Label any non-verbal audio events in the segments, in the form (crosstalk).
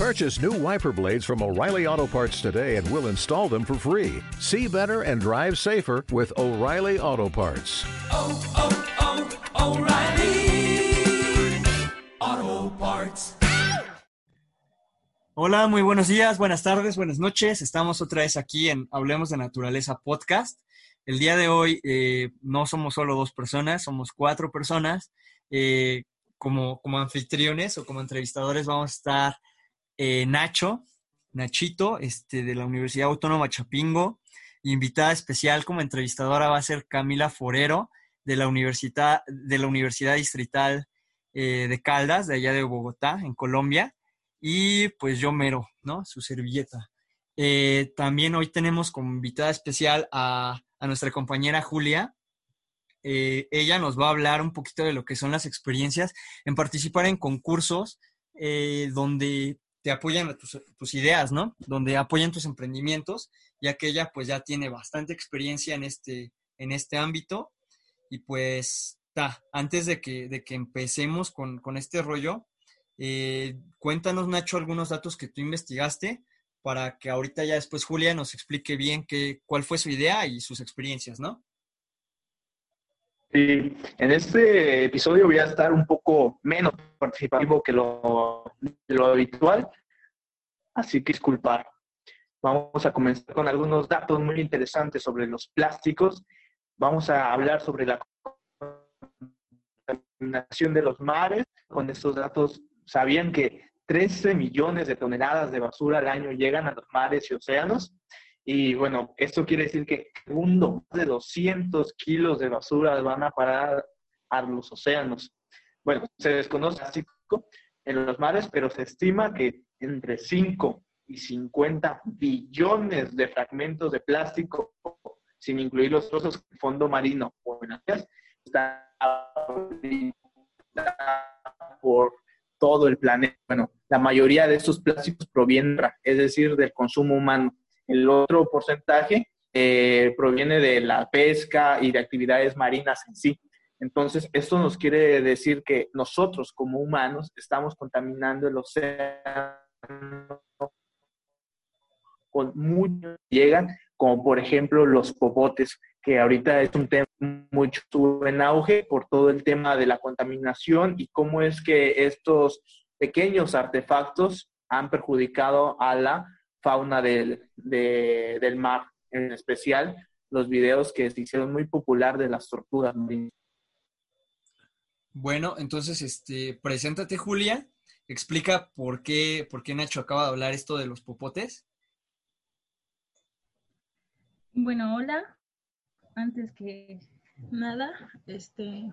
Purchase new wiper blades from O'Reilly Auto Parts today and we'll install them for free. See better and drive safer with O'Reilly Auto Parts. oh, oh, O'Reilly Auto Parts. Hola, muy buenos días, buenas tardes, buenas noches. Estamos otra vez aquí en Hablemos de Naturaleza Podcast. El día de hoy eh, no somos solo dos personas, somos cuatro personas. Eh, como, como anfitriones o como entrevistadores vamos a estar eh, Nacho, Nachito, este, de la Universidad Autónoma Chapingo. Invitada especial como entrevistadora va a ser Camila Forero, de la Universidad, de la Universidad Distrital eh, de Caldas, de allá de Bogotá, en Colombia. Y pues yo mero, ¿no? Su servilleta. Eh, también hoy tenemos como invitada especial a, a nuestra compañera Julia. Ella nos va a hablar un poquito de lo que son las experiencias en participar en concursos donde te apoyan a tus, ideas, ¿no? Donde apoyan tus emprendimientos, ya que ella pues ya tiene bastante experiencia en este, en este ámbito. Y pues, ta, antes de que, de que empecemos con, con este rollo, eh, cuéntanos, Nacho, algunos datos que tú investigaste para que ahorita ya después Julia nos explique bien qué, cuál fue su idea y sus experiencias, ¿no? Sí, en este episodio voy a estar un poco menos participativo que lo, lo habitual, así que disculpar. Vamos a comenzar con algunos datos muy interesantes sobre los plásticos. Vamos a hablar sobre la contaminación de los mares. Con estos datos, ¿sabían que 13 millones de toneladas de basura al año llegan a los mares y océanos? Y bueno, esto quiere decir que segundo, más de 200 kilos de basura van a parar a los océanos. Bueno, se desconoce plástico en los mares, pero se estima que entre 5 y 50 billones de fragmentos de plástico, sin incluir los trozos de fondo marino o en por todo el planeta. Bueno, la mayoría de estos plásticos provienen, es decir, del consumo humano. El otro porcentaje eh, proviene de la pesca y de actividades marinas en sí. Entonces, esto nos quiere decir que nosotros como humanos estamos contaminando el océano con muchos llegan, como por ejemplo los popotes, que ahorita es un tema mucho en auge por todo el tema de la contaminación y cómo es que estos pequeños artefactos han perjudicado a la fauna del, de, del mar, en especial los videos que se hicieron muy popular de las tortugas marinas. Bueno, entonces, este, preséntate, Julia. Explica por qué, por qué Nacho acaba de hablar esto de los popotes. Bueno, hola. Antes que nada, este,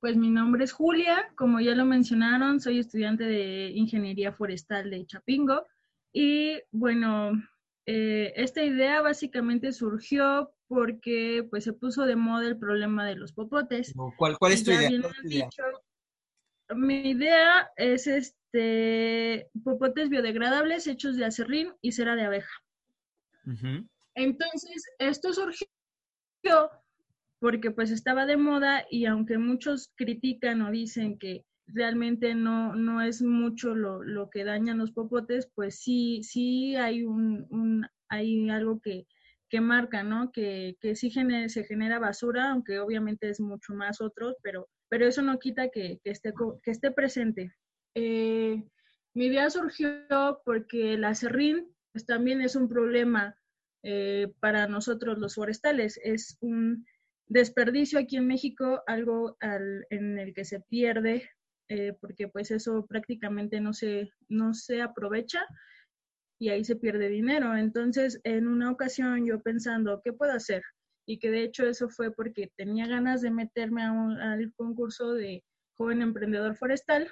pues mi nombre es Julia. Como ya lo mencionaron, soy estudiante de Ingeniería Forestal de Chapingo. Y bueno, eh, esta idea básicamente surgió porque pues se puso de moda el problema de los popotes. ¿Cuál, cuál es tu idea? bien ¿Cuál es han tu idea? dicho, mi idea es este popotes biodegradables hechos de acerrín y cera de abeja. Entonces, esto surgió porque pues estaba de moda y aunque muchos critican o dicen que realmente no, no es mucho lo, lo que dañan los popotes, pues sí, sí hay un, un- hay algo que, que marca, ¿no? Que, que sí gene- se genera basura, aunque obviamente es mucho más otros, pero, pero eso no quita que, que esté, que esté presente. Eh, mi idea surgió porque el acerrín pues, también es un problema eh, para nosotros los forestales. Es un desperdicio aquí en México, algo al- en el que se pierde, eh, porque pues eso prácticamente no se, no se aprovecha y ahí se pierde dinero. Entonces, en una ocasión yo pensando, ¿qué puedo hacer? Y que de hecho eso fue porque tenía ganas de meterme al concurso de joven emprendedor forestal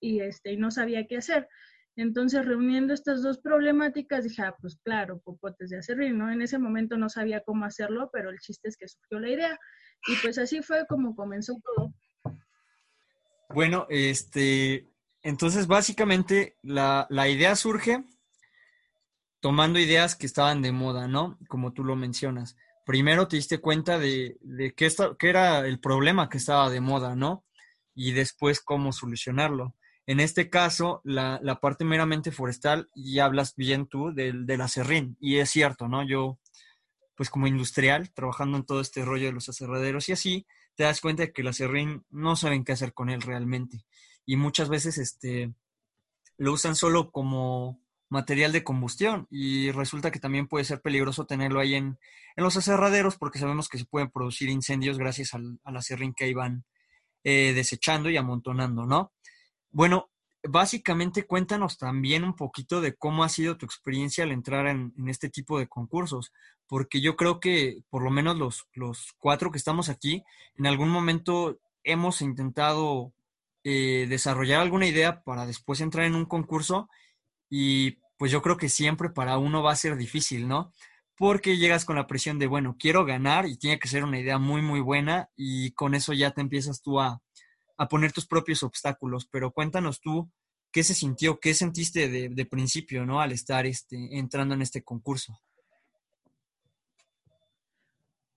y, este, no sabía qué hacer. Entonces, reuniendo estas dos problemáticas, dije, ah, pues claro, popotes de acerrín, ¿no? En ese momento no sabía cómo hacerlo, pero el chiste es que surgió la idea. Y pues así fue como comenzó todo. Bueno, este, entonces básicamente la, la idea surge tomando ideas que estaban de moda, ¿no? Como tú lo mencionas. Primero te diste cuenta de, de qué, era el problema que estaba de moda, ¿no? Y después cómo solucionarlo. En este caso, la, la parte meramente forestal, y hablas bien tú del, del acerrín, y es cierto, ¿no? Yo, pues como industrial, trabajando en todo este rollo de los aserraderos y así, te das cuenta de que el acerrín no saben qué hacer con él realmente. Y muchas veces este, lo usan solo como material de combustión y resulta que también puede ser peligroso tenerlo ahí en, en los aserraderos porque sabemos que se pueden producir incendios gracias al, al acerrín que ahí van eh, desechando y amontonando, ¿no? Bueno, básicamente cuéntanos también un poquito de cómo ha sido tu experiencia al entrar en, este tipo de concursos, porque yo creo que por lo menos los, los cuatro que estamos aquí, en algún momento hemos intentado eh, desarrollar alguna idea para después entrar en un concurso y pues yo creo que siempre para uno va a ser difícil, ¿no? Porque llegas con la presión de, bueno, quiero ganar y tiene que ser una idea muy, muy buena y con eso ya te empiezas tú a, a poner tus propios obstáculos. Pero cuéntanos tú qué se sintió, qué sentiste de, principio, ¿no? Al estar este, entrando en este concurso.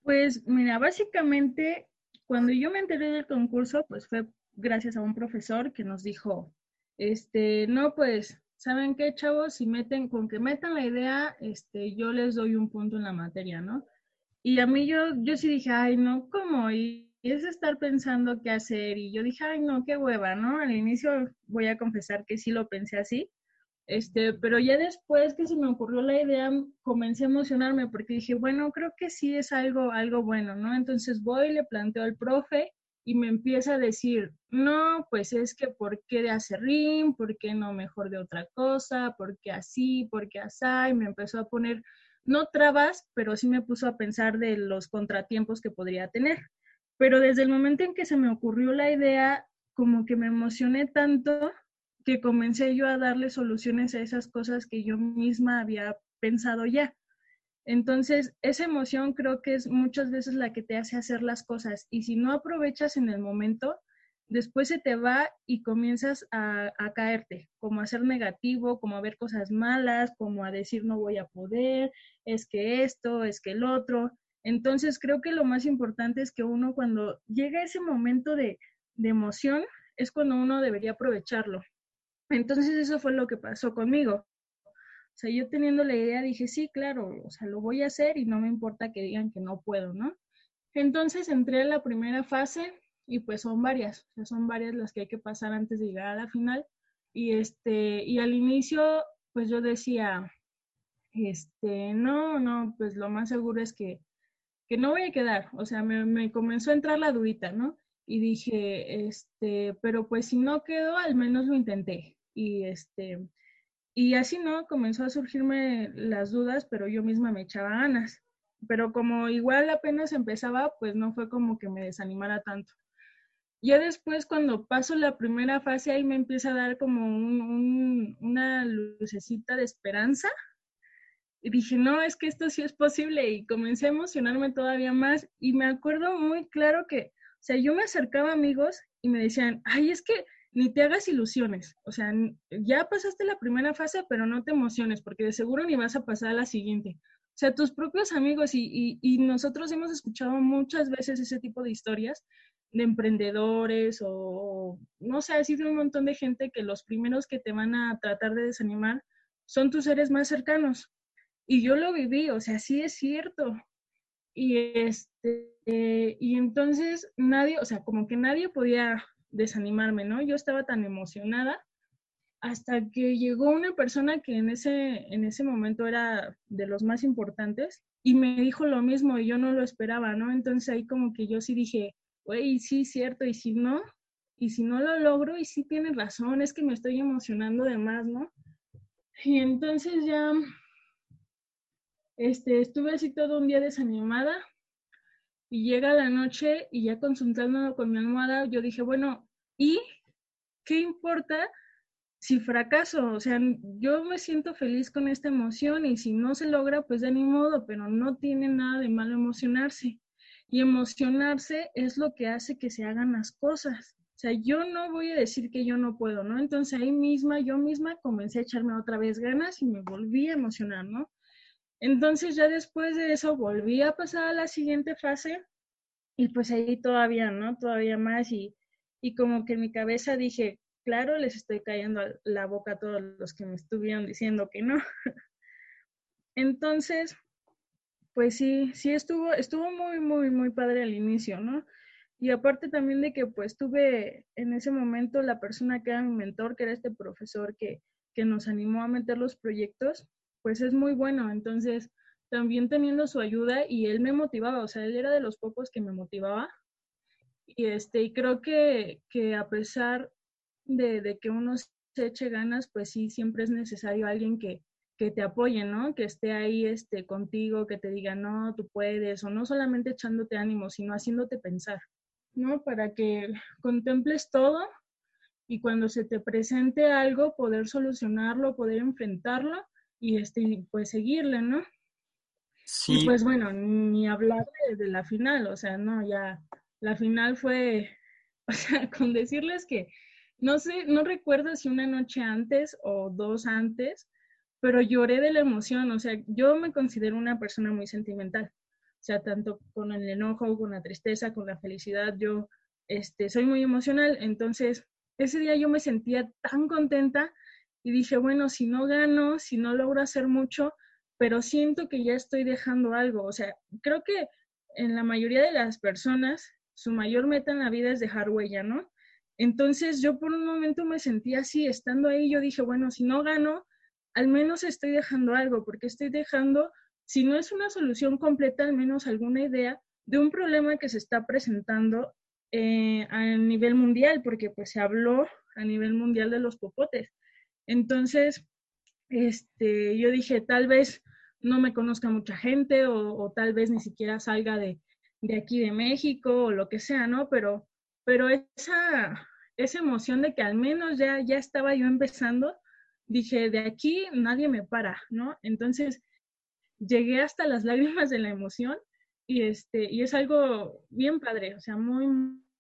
Pues mira, básicamente cuando yo me enteré del concurso, pues fue gracias a un profesor que nos dijo, este, no, pues ¿saben qué, chavos? Si meten, con que metan la idea, este, yo les doy un punto en la materia, ¿no? Y a mí yo, yo sí dije, ay, no, ¿cómo? Y es estar pensando qué hacer. Y yo dije, ay, no, qué hueva, ¿no? Al inicio voy a confesar que sí lo pensé así. Este, pero ya después que se me ocurrió la idea, comencé a emocionarme porque dije, bueno, creo que sí es algo, algo bueno, ¿no? Entonces voy, le planteo al profe y me empieza a decir, no, pues es que ¿por qué de acerrín? ¿Por qué no mejor de otra cosa? ¿Por qué así? ¿Por qué así? Y me empezó a poner, no trabas, pero sí me puso a pensar de los contratiempos que podría tener. Pero desde el momento en que se me ocurrió la idea, como que me emocioné tanto que comencé yo a darle soluciones a esas cosas que yo misma había pensado ya. Entonces, esa emoción creo que es muchas veces la que te hace hacer las cosas y si no aprovechas en el momento, después se te va y comienzas a, a, caerte, como a ser negativo, como a ver cosas malas, como a decir no voy a poder, es que esto, es que el otro. Entonces, creo que lo más importante es que uno cuando llega ese momento de, de emoción, es cuando uno debería aprovecharlo. Entonces, eso fue lo que pasó conmigo. O sea, yo teniendo la idea dije, sí, claro, o sea, lo voy a hacer y no me importa que digan que no puedo, ¿no? Entonces entré a la primera fase y pues son varias, o sea, son varias las que hay que pasar antes de llegar a la final. Y este, y al inicio, pues yo decía, este, no, no, pues lo más seguro es que, que no voy a quedar. O sea, me, me comenzó a entrar la dudita, ¿no? Y dije, este, pero pues si no quedo, al menos lo intenté. Y este, y así, ¿no? Comenzó a surgirme las dudas, pero yo misma me echaba ganas. Pero como igual apenas empezaba, pues no fue como que me desanimara tanto. Ya después, cuando paso la primera fase, ahí me empieza a dar como un, un, una lucecita de esperanza. Y dije, no, es que esto sí es posible. Y comencé a emocionarme todavía más. Y me acuerdo muy claro que, o sea, yo me acercaba a amigos y me decían, ay, es que ni te hagas ilusiones. O sea, ya pasaste la primera fase, pero no te emociones, porque de seguro ni vas a pasar a la siguiente. O sea, tus propios amigos y, y, nosotros hemos escuchado muchas veces ese tipo de historias de emprendedores o, no sé, ha sido un montón de gente que los primeros que te van a tratar de desanimar son tus seres más cercanos. Y yo lo viví, o sea, sí es cierto. Y este, eh, y entonces nadie, o sea, como que nadie podía desanimarme, ¿no? Yo estaba tan emocionada hasta que llegó una persona que en ese, en ese momento era de los más importantes y me dijo lo mismo y yo no lo esperaba, ¿no? Entonces ahí como que yo sí dije, güey, sí, cierto, y si no, y si no lo logro, y sí tienes razón, es que me estoy emocionando de más, ¿no? Y entonces ya, este, estuve así todo un día desanimada y llega la noche y ya consultando con mi almohada, yo dije, bueno, ¿y qué importa si fracaso? O sea, yo me siento feliz con esta emoción y si no se logra, pues de ni modo, pero no tiene nada de malo emocionarse. Y emocionarse es lo que hace que se hagan las cosas. O sea, yo no voy a decir que yo no puedo, ¿no? Entonces ahí misma, yo misma comencé a echarme otra vez ganas y me volví a emocionar, ¿no? Entonces ya después de eso volví a pasar a la siguiente fase y pues ahí todavía, ¿no? Todavía más y, y como que en mi cabeza dije, claro, les estoy cayendo la boca a todos los que me estuvieron diciendo que no. (laughs) Entonces, pues sí, sí estuvo, estuvo muy, muy, muy padre al inicio, ¿no? Y aparte también de que pues tuve en ese momento la persona que era mi mentor, que era este profesor que, que nos animó a meter los proyectos, pues es muy bueno. Entonces, también teniendo su ayuda y él me motivaba, o sea, él era de los pocos que me motivaba. Y, este, y creo que, que a pesar de, de que uno se eche ganas, pues sí, siempre es necesario alguien que, que te apoye, ¿no? Que esté ahí este, contigo, que te diga, no, tú puedes, o no solamente echándote ánimo, sino haciéndote pensar, ¿no? Para que contemples todo y cuando se te presente algo, poder solucionarlo, poder enfrentarlo y este, pues seguirle, ¿no? Sí. Y pues bueno, ni hablar de, de la final, o sea, no, ya, la final fue, (laughs) o sea, con decirles que, no sé, no recuerdo si una noche antes o dos antes, pero lloré de la emoción, o sea, yo me considero una persona muy sentimental, o sea, tanto con el enojo, con la tristeza, con la felicidad, yo este, soy muy emocional, entonces ese día yo me sentía tan contenta y dije, bueno, si no gano, si no logro hacer mucho, pero siento que ya estoy dejando algo, o sea, creo que en la mayoría de las personas su mayor meta en la vida es dejar huella, ¿no? Entonces yo por un momento me sentí así, estando ahí, yo dije, bueno, si no gano, al menos estoy dejando algo, porque estoy dejando, si no es una solución completa, al menos alguna idea de un problema que se está presentando eh, a nivel mundial, porque pues se habló a nivel mundial de los popotes. Entonces, este, yo dije, tal vez no me conozca mucha gente o, tal vez ni siquiera salga de, de, aquí de México o lo que sea, ¿no? Pero, pero esa, esa emoción de que al menos ya, ya estaba yo empezando, dije, de aquí nadie me para, ¿no? Entonces llegué hasta las (laughs) lágrimas de la emoción y, este, y es algo bien padre, o sea, muy,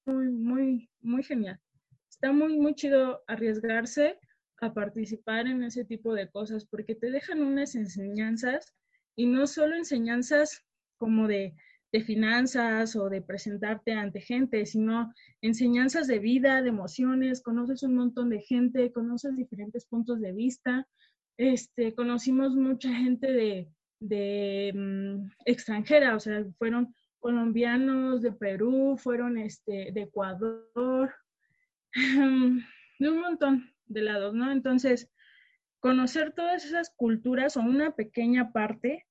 muy, muy, muy genial. Está muy, muy chido arriesgarse a participar en ese tipo de cosas porque te dejan unas enseñanzas y no solo enseñanzas como de de finanzas o de presentarte ante gente, sino enseñanzas de vida, de emociones, conoces un montón de gente, conoces diferentes puntos de vista, este, conocimos mucha gente de, de mm, extranjera, o sea, fueron colombianos de Perú, fueron este, de Ecuador, (laughs) de un montón de lados, ¿no? Entonces, conocer todas esas culturas o una pequeña parte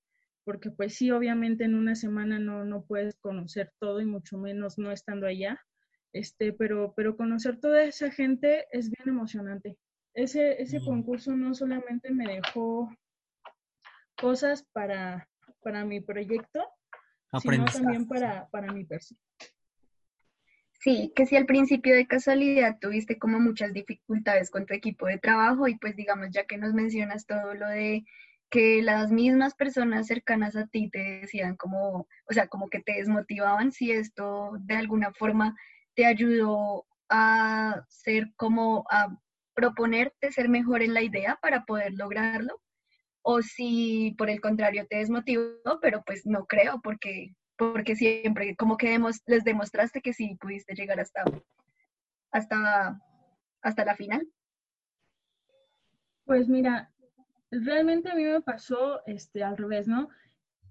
porque pues sí, obviamente en una semana no, no puedes conocer todo y mucho menos no estando allá, este, pero, pero conocer toda esa gente es bien emocionante. Ese, ese concurso no solamente me dejó cosas para, para mi proyecto, sino también para, para mi persona. Sí, que si al principio de casualidad tuviste como muchas dificultades con tu equipo de trabajo y pues digamos, ya que nos mencionas todo lo de que las mismas personas cercanas a ti te decían como, o sea, como que te desmotivaban si esto de alguna forma te ayudó a ser como a proponerte ser mejor en la idea para poder lograrlo o si por el contrario te desmotivó, pero pues no creo porque porque siempre como que les demostraste que sí pudiste llegar hasta hasta hasta la final. Pues mira, realmente a mí me pasó este, al revés, ¿no?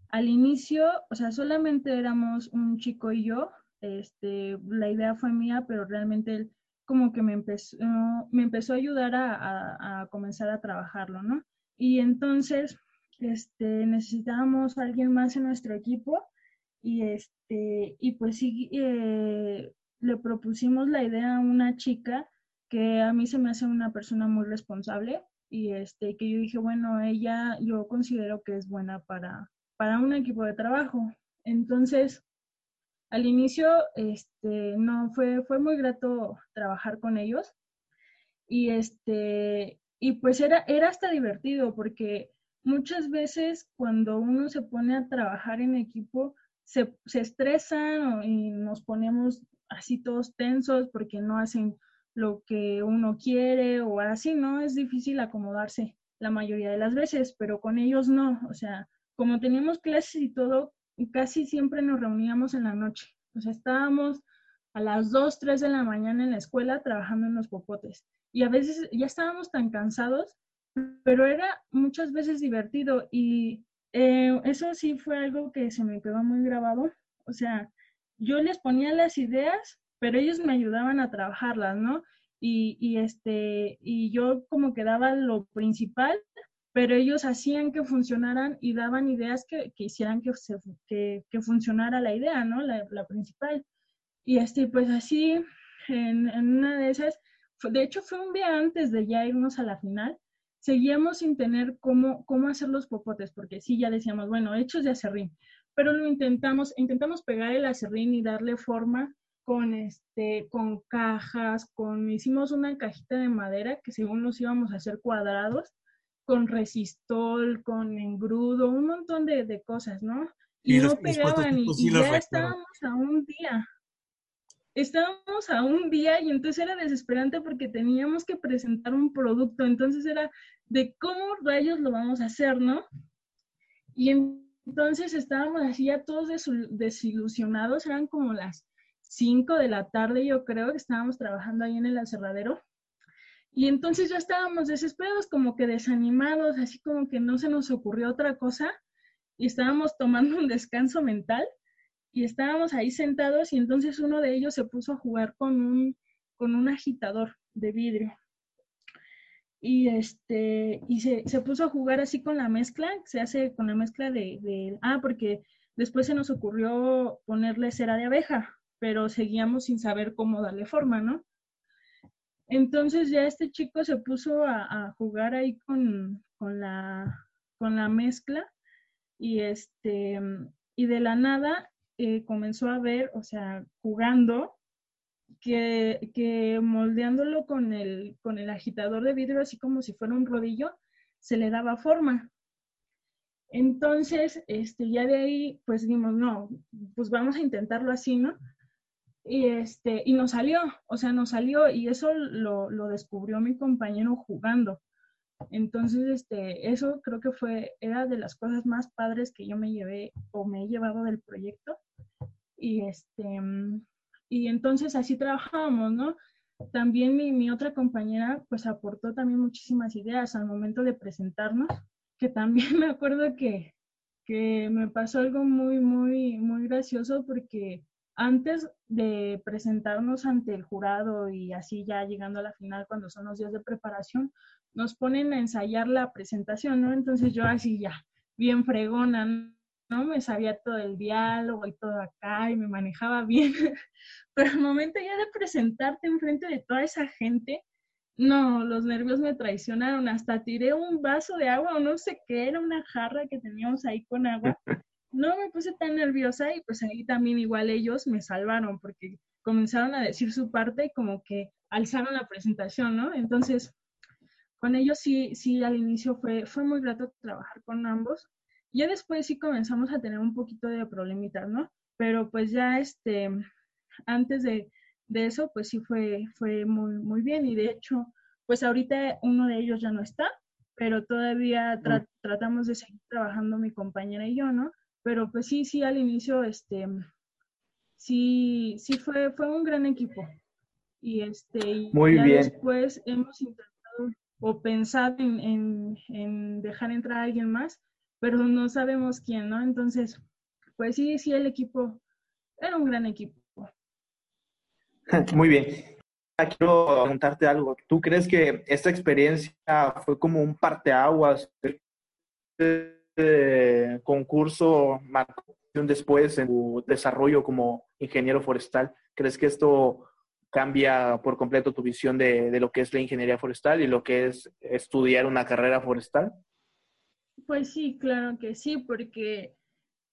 Al inicio, o sea, solamente éramos un chico y yo, este, la idea fue mía, pero realmente él como que me empezó, me empezó a ayudar a, a, comenzar a trabajarlo, ¿no? Y entonces, este, necesitábamos a alguien más en nuestro equipo y, este, y pues sí, eh, le propusimos la idea a una chica que a mí se me hace una persona muy responsable y este, que yo dije, bueno, ella yo considero que es buena para, para un equipo de trabajo. Entonces, al inicio, este, no, fue, fue muy grato trabajar con ellos y este, y pues era, era hasta divertido porque muchas veces cuando uno se pone a trabajar en equipo, se, se estresan y nos ponemos así todos tensos porque no hacen lo que uno quiere o así, ¿no? Es difícil acomodarse la mayoría de las veces, pero con ellos no. O sea, como teníamos clases y todo, casi siempre nos reuníamos en la noche. O sea, estábamos a las 2, 3 de la mañana en la escuela trabajando en los popotes. y a veces ya estábamos tan cansados, pero era muchas veces divertido y eh, eso sí fue algo que se me quedó muy grabado. O sea, yo les ponía las ideas, pero ellos me ayudaban a trabajarlas, ¿no? Y, este, y yo como que daba lo principal, pero ellos hacían que funcionaran y daban ideas que, que hicieran que, funcionara la idea, ¿no? La, principal. Y este, pues así, en una de esas, de hecho fue un día antes de ya irnos a la final, seguíamos sin tener cómo, cómo hacer los popotes, porque sí, ya decíamos, bueno, hechos de acerrín, pero lo intentamos, intentamos pegar el acerrín y darle forma con, este, con cajas, con, hicimos una cajita de madera que según nos íbamos a hacer cuadrados, con resistol, con engrudo, un montón de, de cosas, ¿no? Y, y no pegaban y, y ya estábamos a un día estábamos a un día y entonces era desesperante porque teníamos que presentar un producto, entonces era de cómo rayos lo vamos a hacer, ¿no? Y entonces estábamos así ya todos desilusionados, eran como las 5 de la tarde, yo creo que estábamos trabajando ahí en el aserradero. Y entonces ya estábamos desesperados, como que desanimados, así como que no se nos ocurrió otra cosa y estábamos tomando un descanso mental y estábamos ahí sentados y entonces uno de ellos se puso a jugar con un, con un agitador de vidrio. Y, este, y se, se puso a jugar así con la mezcla, se hace con la mezcla de, de, ah, porque después se nos ocurrió ponerle cera de abeja, pero seguíamos sin saber cómo darle forma, ¿no? Entonces ya este chico se puso a, a jugar ahí con, con, la, con la mezcla y, este, y de la nada eh, comenzó a ver, o sea, jugando, que, que moldeándolo con el, con el agitador de vidrio, así como si fuera un rodillo, se le daba forma. Entonces, este, ya de ahí, pues dijimos, no, pues vamos a intentarlo así, ¿no? Y, este, y nos salió, o sea, nos salió y eso lo, lo descubrió mi compañero jugando. Entonces, este, eso creo que fue, era de las cosas más padres que yo me llevé o me he llevado del proyecto. Y este, y entonces así trabajábamos, ¿no? También mi, mi otra compañera pues aportó también muchísimas ideas al momento de presentarnos, que también (laughs) me acuerdo que, que me pasó algo muy, muy, muy gracioso porque antes de presentarnos ante el jurado y así ya llegando a la final cuando son los días de preparación, nos ponen a ensayar la presentación, ¿no? Entonces yo así ya, bien fregona, ¿no? Me sabía todo el diálogo y todo acá y me manejaba bien, (laughs) pero al momento ya de presentarte enfrente de toda esa gente, no, los nervios me traicionaron, hasta tiré un vaso de agua o no sé qué, era una jarra que teníamos ahí con agua. (laughs) No me puse tan nerviosa y pues ahí también igual ellos me salvaron porque comenzaron a decir su parte y como que alzaron la presentación, ¿no? Entonces, con ellos sí, sí, al inicio fue, fue muy grato trabajar con ambos. Ya después sí comenzamos a tener un poquito de problemitas, ¿no? Pero pues ya este, antes de, de eso, pues sí fue, fue muy, muy bien. Y de hecho, pues ahorita uno de ellos ya no está, pero todavía tra tratamos de seguir trabajando mi compañera y yo, ¿no? Pero pues sí, sí, al inicio, este, sí, sí fue, fue un gran equipo. Y este, y Muy ya bien. después hemos intentado o pensar en, en, dejar entrar a alguien más, pero no sabemos quién, ¿no? Entonces, pues sí, sí, el equipo era un gran equipo. (laughs) Muy bien. Quiero preguntarte algo. ¿Tú crees que esta experiencia fue como un parteaguas? Este concurso después en tu desarrollo como ingeniero forestal. ¿Crees que esto cambia por completo tu visión de, de, lo que es la ingeniería forestal y lo que es estudiar una carrera forestal? Pues sí, claro que sí, porque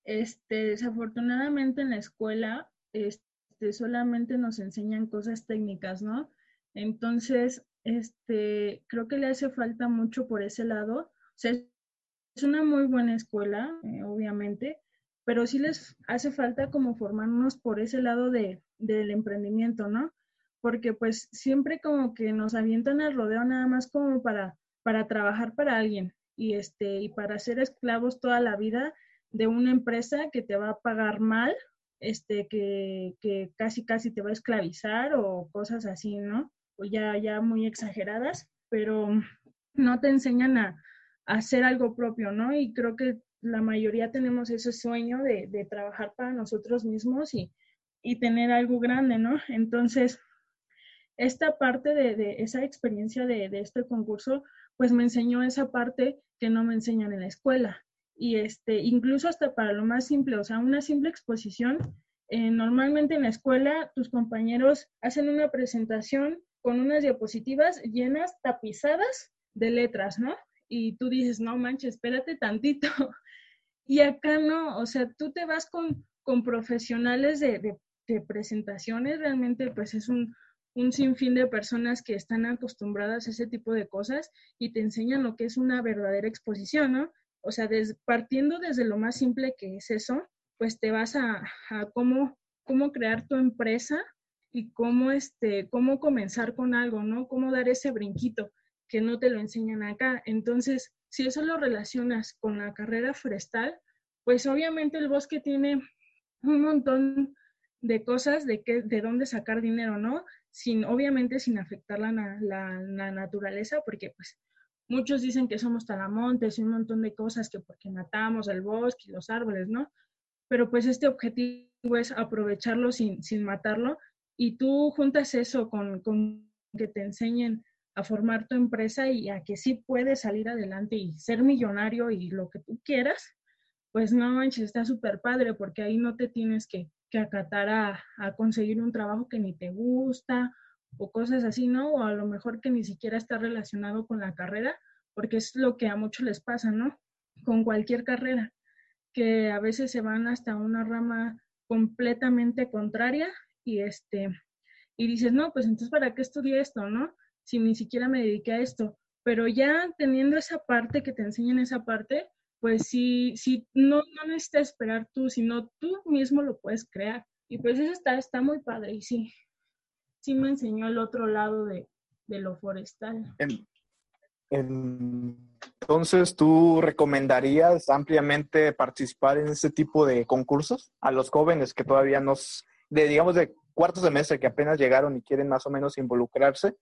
este, desafortunadamente en la escuela este, solamente nos enseñan cosas técnicas, ¿no? Entonces, este, creo que le hace falta mucho por ese lado. O sea, es una muy buena escuela, eh, obviamente, pero sí les hace falta como formarnos por ese lado de, del emprendimiento, ¿no? Porque pues siempre como que nos avientan al rodeo nada más como para, para trabajar para alguien y, este, y para ser esclavos toda la vida de una empresa que te va a pagar mal, este, que, que casi casi te va a esclavizar o cosas así, ¿no? pues ya, ya muy exageradas, pero no te enseñan a, hacer algo propio, ¿no? Y creo que la mayoría tenemos ese sueño de, de trabajar para nosotros mismos y, y, tener algo grande, ¿no? Entonces, esta parte de, de esa experiencia de, de, este concurso, pues me enseñó esa parte que no me enseñan en la escuela. Y este, incluso hasta para lo más simple, o sea, una simple exposición, eh, normalmente en la escuela tus compañeros hacen una presentación con unas diapositivas llenas, tapizadas de letras, ¿no? Y tú dices, no manches, espérate tantito. (laughs) Y acá no, o sea, tú te vas con, con profesionales de, de, de presentaciones, realmente pues es un, un sinfín de personas que están acostumbradas a ese tipo de cosas y te enseñan lo que es una verdadera exposición, ¿no? O sea, partiendo desde lo más simple que es eso, pues te vas a, a cómo, cómo crear tu empresa y cómo, este, cómo comenzar con algo, ¿no? Cómo dar ese brinquito que no te lo enseñan acá. Entonces, si eso lo relacionas con la carrera forestal, pues obviamente el bosque tiene un montón de cosas de, qué, de dónde sacar dinero, ¿no? Sin, obviamente sin afectar la, la, naturaleza, porque pues muchos dicen que somos talamontes y un montón de cosas que porque matamos el bosque y los árboles, ¿no? Pero pues este objetivo es aprovecharlo sin, sin matarlo y tú juntas eso con, con que te enseñen a formar tu empresa y a que sí puedes salir adelante y ser millonario y lo que tú quieras, pues no manches, está súper padre porque ahí no te tienes que, que acatar a, conseguir un trabajo que ni te gusta o cosas así, ¿no? O a lo mejor que ni siquiera está relacionado con la carrera, porque es lo que a muchos les pasa, ¿no? Con cualquier carrera, que a veces se van hasta una rama completamente contraria y este y dices, no, pues entonces ¿para qué estudié esto, no? Si ni siquiera me dediqué a esto. Pero ya teniendo esa parte, que te enseñan esa parte, pues sí, sí no, no necesitas esperar tú, sino tú mismo lo puedes crear. Y pues eso está, está muy padre y sí, sí me enseñó el otro lado de, de lo forestal. En, entonces, ¿tú recomendarías ampliamente participar en ese tipo de concursos a los jóvenes que todavía nos, de digamos, de cuarto semestre que apenas llegaron y quieren más o menos involucrarse?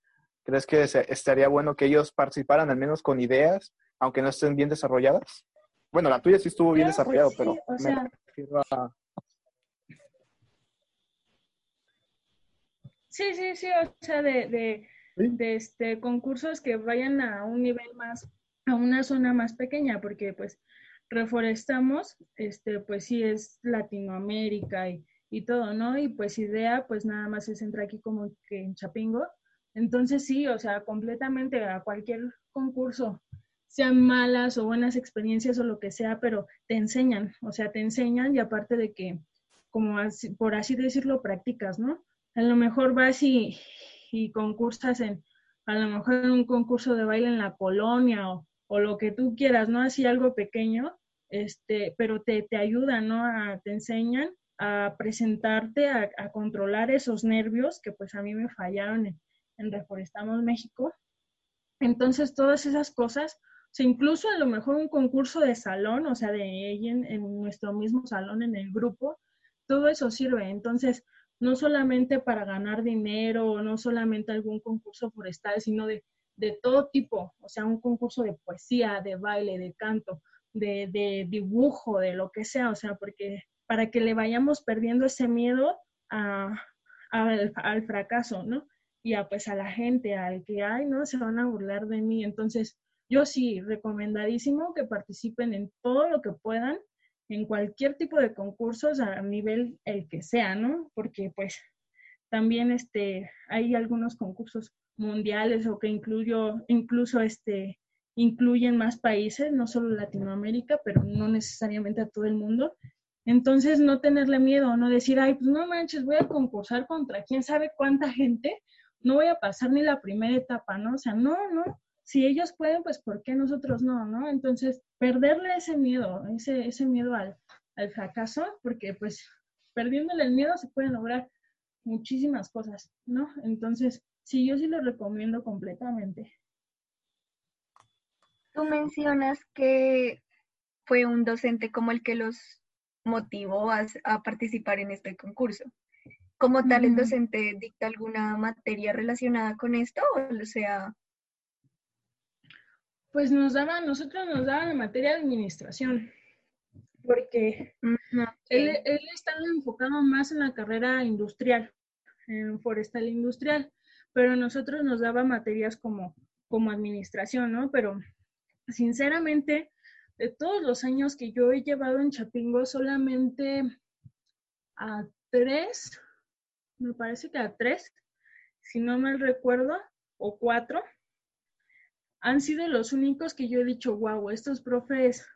¿Crees que estaría bueno que ellos participaran al menos con ideas, aunque no estén bien desarrolladas? Bueno, la tuya sí estuvo bien desarrollado, sí, pero o sea, me refiero a... Sí, sí, sí, o sea, de, de, ¿Sí? de, este, concursos que vayan a un nivel más, a una zona más pequeña, porque pues reforestamos, este, pues sí es Latinoamérica y, y todo, ¿no? Y pues idea, pues nada más se centra aquí como que en Chapingo. Entonces sí, o sea, completamente a cualquier concurso, sean malas o buenas experiencias o lo que sea, pero te enseñan, o sea, te enseñan y aparte de que, como así, por así decirlo, practicas, ¿no? A lo mejor vas y, y concursas en, a lo mejor en un concurso de baile en la colonia o, o lo que tú quieras, ¿no? Así algo pequeño, este, pero te, te ayudan, ¿no? Te enseñan a presentarte, a, a, controlar esos nervios que pues a mí me fallaron en, en Reforestamos México. Entonces, todas esas cosas, sea, incluso a lo mejor un concurso de salón, o sea, de en, en nuestro mismo salón, en el grupo, todo eso sirve. Entonces, no solamente para ganar dinero, no solamente algún concurso forestal, sino de, de todo tipo, o sea, un concurso de poesía, de baile, de canto, de, de dibujo, de lo que sea, o sea, porque para que le vayamos perdiendo ese miedo a, al, al, fracaso, ¿no? Y a, pues a la gente, al que, ay, no, se van a burlar de mí. Entonces, yo sí, recomendadísimo que participen en todo lo que puedan, en cualquier tipo de concursos, a nivel el que sea, ¿no? Porque pues también este, hay algunos concursos mundiales o que incluyo, incluso este, incluyen más países, no solo Latinoamérica, pero no necesariamente a todo el mundo. Entonces, no tenerle miedo, no decir, ay, pues no manches, voy a concursar contra quién sabe cuánta gente, no voy a pasar ni la primera etapa, ¿no? O sea, no, no, si ellos pueden, pues ¿por qué nosotros no, no? Entonces, perderle ese miedo, ese, ese miedo al, al fracaso, porque pues perdiéndole el miedo se pueden lograr muchísimas cosas, ¿no? Entonces, sí, yo sí lo recomiendo completamente. Tú mencionas que fue un docente como el que los motivó a, a, participar en este concurso. como tal el docente dicta alguna materia relacionada con esto, o sea, Pues nos daban, nosotros nos daban la materia de administración, porque él, él estaba enfocado más en la carrera industrial, en forestal industrial, pero nosotros nos daba materias como, como administración, ¿no? Pero sinceramente, de todos los años que yo he llevado en Chapingo, solamente a tres, me parece que a tres, si no mal recuerdo, o cuatro, han sido los únicos que yo he dicho, wow, estos profes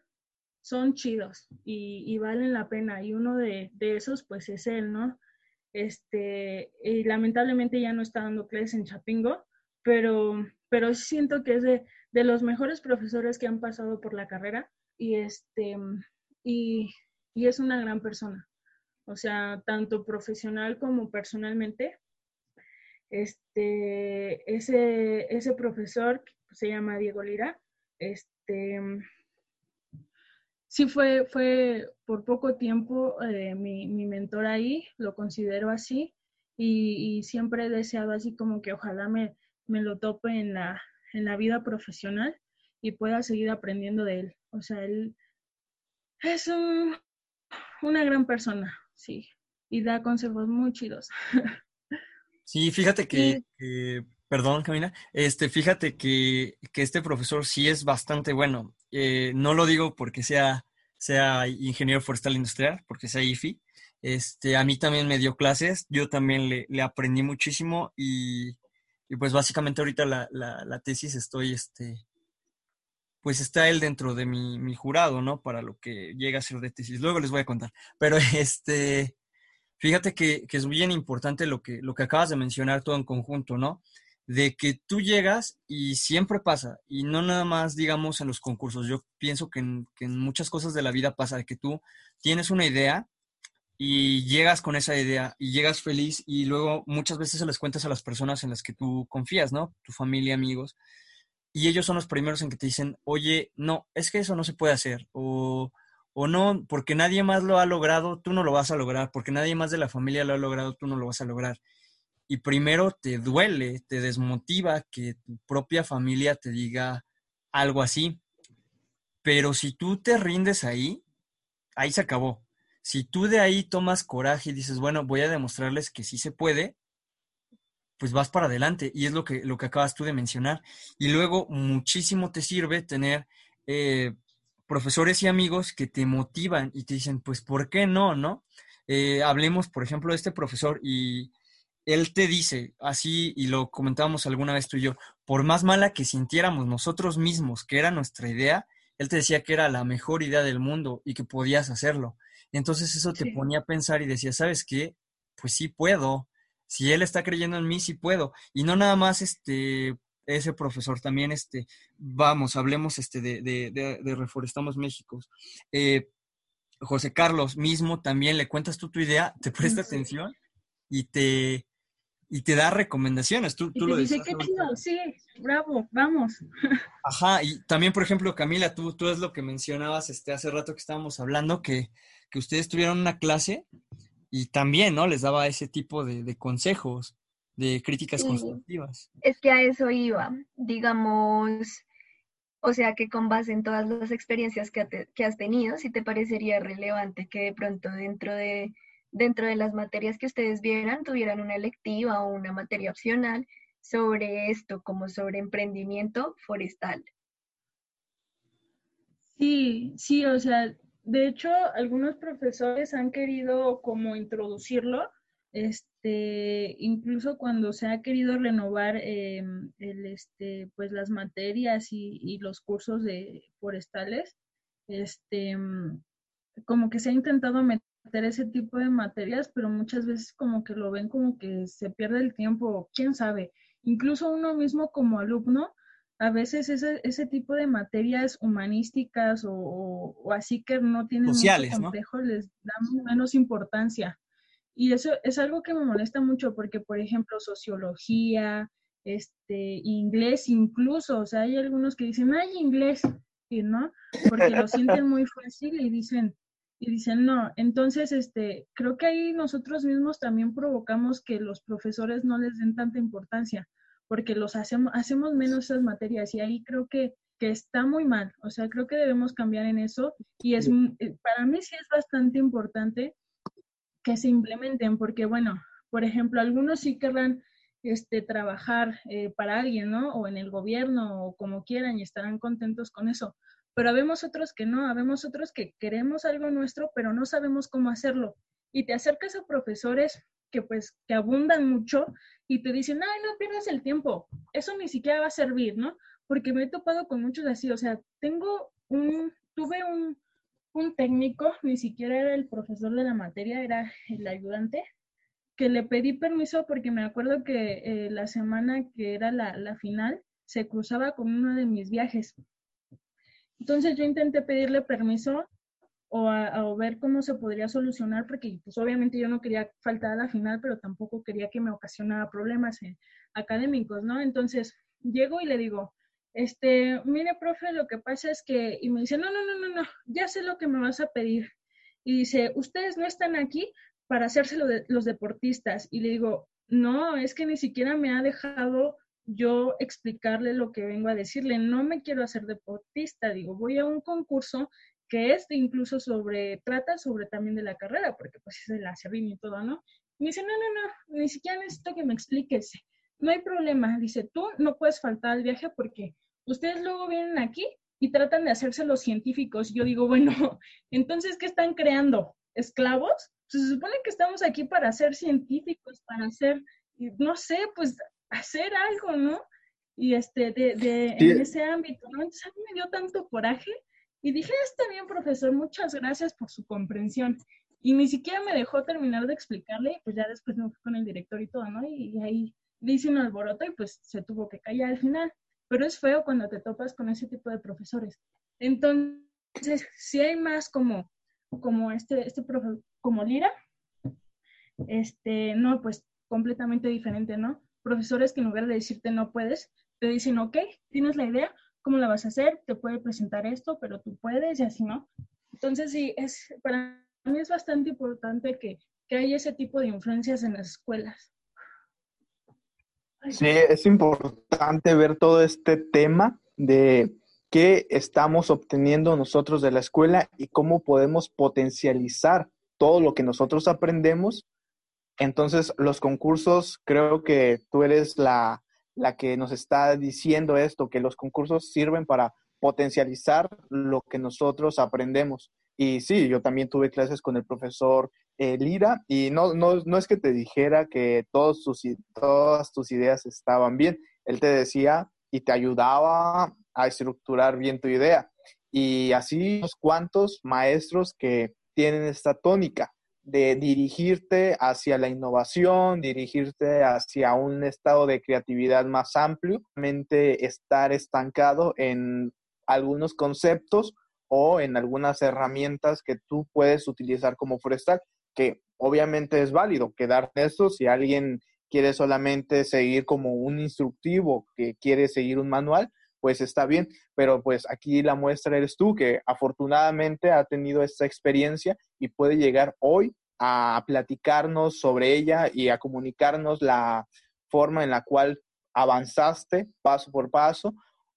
son chidos y, valen la pena. Y uno de, de esos, pues es él, ¿no? Este, y lamentablemente ya no está dando clases en Chapingo, pero, pero siento que es de, de los mejores profesores que han pasado por la carrera y, este, y, y es una gran persona. O sea, tanto profesional como personalmente. Este, ese, ese profesor se llama Diego Lira. Este, sí fue, fue por poco tiempo eh, mi, mi mentor ahí, lo considero así, y, y siempre he deseado así como que ojalá me, me lo tope en la, en la vida profesional y pueda seguir aprendiendo de él. O sea, él es un- una gran persona, sí, y da consejos muy chidos. (laughs) Sí, fíjate que, Sí. que- perdón, Camila, este, fíjate que, que este profesor sí es bastante bueno. Eh, no lo digo porque sea, sea ingeniero forestal industrial, porque sea IFI. Este, a mí también me dio clases, yo también le, le aprendí muchísimo y, y pues básicamente ahorita la, la, la tesis estoy, este, pues está él dentro de mi, mi jurado, ¿no? Para lo que llega a ser de tesis. Luego les voy a contar. Pero (laughs) este, Fíjate que, que es bien importante lo que, lo que acabas de mencionar todo en conjunto, ¿no? De que tú llegas y siempre pasa, y no nada más, digamos, en los concursos. Yo pienso que en, muchas cosas de la vida pasa, de que tú tienes una idea y llegas con esa idea y llegas feliz y luego muchas veces se les cuentas a las personas en las que tú confías, ¿no? Tu familia, amigos, y ellos son los primeros en que te dicen, oye, no, es que eso no se puede hacer, o, o no, porque nadie más lo ha logrado, tú no lo vas a lograr, porque nadie más de la familia lo ha logrado, tú no lo vas a lograr. Y primero te duele, te desmotiva que tu propia familia te diga algo así, pero si tú te rindes ahí, ahí se acabó. Si tú de ahí tomas coraje y dices, bueno, voy a demostrarles que sí se puede, pues vas para adelante. Y es lo que, lo que acabas tú de mencionar. Y luego muchísimo te sirve tener eh, profesores y amigos que te motivan y te dicen, pues, ¿por qué no? ¿No? Eh, hablemos, por ejemplo, de este profesor y él te dice así, y lo comentábamos alguna vez tú y yo, por más mala que sintiéramos nosotros mismos que era nuestra idea, él te decía que era la mejor idea del mundo y que podías hacerlo. Entonces eso te Sí. ponía a pensar y decía, ¿sabes qué? Pues sí puedo. Si él está creyendo en mí, sí puedo. Y no nada más este ese profesor, también este, vamos, hablemos este de, de, de, de Reforestamos México. Eh, José Carlos mismo también le cuentas tú tu idea, te (laughs) presta Sí. atención y te, y te da recomendaciones. Tú, Y tú te lo dice, decías qué chido, sí, bravo, vamos. (laughs) Ajá, y también, por ejemplo, Camila, tú, tú es lo que mencionabas este, hace rato que estábamos hablando, que, que ustedes tuvieron una clase y también, ¿no? Les daba ese tipo de, de consejos, de críticas Sí. constructivas. Es que a eso iba, digamos, o sea que con base en todas las experiencias que, te- que has tenido, si te parecería relevante que de pronto dentro de, dentro de las materias que ustedes vieran, tuvieran una electiva o una materia opcional sobre esto, como sobre emprendimiento forestal. Sí, sí, o sea, de hecho, algunos profesores han querido como introducirlo, este, incluso cuando se ha querido renovar eh, el, este, pues las materias y, y los cursos de forestales, este, como que se ha intentado meter ese tipo de materias, pero muchas veces como que lo ven como que se pierde el tiempo, quién sabe. Incluso uno mismo como alumno a veces ese, ese tipo de materias humanísticas o, o- o así que no tienen Sociales, mucho ¿no? complejo les dan menos importancia. Y eso es algo que me molesta mucho porque, por ejemplo, sociología, este, inglés incluso, o sea, hay algunos que dicen, ay, inglés, no, porque lo sienten muy fácil y dicen, y dicen, no, entonces, este, creo que ahí nosotros mismos también provocamos que los profesores no les den tanta importancia, porque los hacemos, hacemos menos esas materias y ahí creo que, que está muy mal, o sea, creo que debemos cambiar en eso y es, eh, para mí sí es bastante importante que se implementen, porque bueno, por ejemplo, algunos sí querrán este, trabajar eh, para alguien, ¿no? O en el gobierno o como quieran y estarán contentos con eso, pero habemos otros que no, habemos otros que queremos algo nuestro, pero no sabemos cómo hacerlo. Y te acercas a profesores que pues que abundan mucho y te dicen, ay, no pierdas el tiempo, eso ni siquiera va a servir, ¿no? Porque me he topado con muchos así, o sea, tengo un, tuve un, un técnico, ni siquiera era el profesor de la materia, era el ayudante, que le pedí permiso porque me acuerdo que eh, la semana que era la, la final se cruzaba con uno de mis viajes entonces yo intenté pedirle permiso o, a, ver cómo se podría solucionar, porque pues obviamente yo no quería faltar a la final, pero tampoco quería que me ocasionara problemas académicos, ¿no? Entonces llego y le digo, este, mire, profe, lo que pasa es que, y me dice, no, no, no, no, no, ya sé lo que me vas a pedir. Y dice, ustedes no están aquí para hacerse de, los deportistas. Y le digo, no, es que ni siquiera me ha dejado yo explicarle lo que vengo a decirle. No me quiero hacer deportista, digo, voy a un concurso que es incluso sobre, trata sobre también de la carrera, porque pues es el acerrín y todo, ¿no? me dice, no, no, no, ni siquiera necesito que me expliques. No hay problema. Dice, tú no puedes faltar al viaje porque ustedes luego vienen aquí y tratan de hacerse los científicos. Yo digo, bueno, (laughs) entonces, ¿qué están creando? ¿Esclavos? Pues, se supone que estamos aquí para ser científicos, para ser, no sé, pues hacer algo, ¿no? Y este, de, de en ese ámbito, ¿no? Entonces a mí me dio tanto coraje y dije, está bien, profesor, muchas gracias por su comprensión. Y ni siquiera me dejó terminar de explicarle, y pues ya después me fui con el director y todo, ¿no? Y, ahí le hice un alboroto y pues se tuvo que callar al final. Pero es feo cuando te topas con ese tipo de profesores. Entonces, si hay más como, como este, este profe, como Lira, este, no, pues completamente diferente, ¿no? Profesores que en lugar de decirte no puedes, te dicen, ok, tienes la idea, ¿cómo la vas a hacer? Te puede presentar esto, pero tú puedes y así, ¿no? Entonces, sí, es, para mí es bastante importante que, que haya ese tipo de influencias en las escuelas. Sí, es importante ver todo este tema de qué estamos obteniendo nosotros de la escuela y cómo podemos potencializar todo lo que nosotros aprendemos entonces, los concursos, creo que tú eres la, la que nos está diciendo esto, que los concursos sirven para potencializar lo que nosotros aprendemos. Y sí, yo también tuve clases con el profesor eh, Lira y no, no, no, es que te dijera que todos sus, todas tus ideas estaban bien. Él te decía y te ayudaba a estructurar bien tu idea. Y así unos cuantos maestros que tienen esta tónica de dirigirte hacia la innovación, dirigirte hacia un estado de creatividad más amplio, realmente estar estancado en algunos conceptos o en algunas herramientas que tú puedes utilizar como forestal, que obviamente es válido quedar eso. Si alguien quiere solamente seguir como un instructivo, que quiere seguir un manual, pues está bien, pero pues aquí la muestra eres tú, que afortunadamente ha tenido esta experiencia y puede llegar hoy a platicarnos sobre ella y a comunicarnos la forma en la cual avanzaste paso por paso.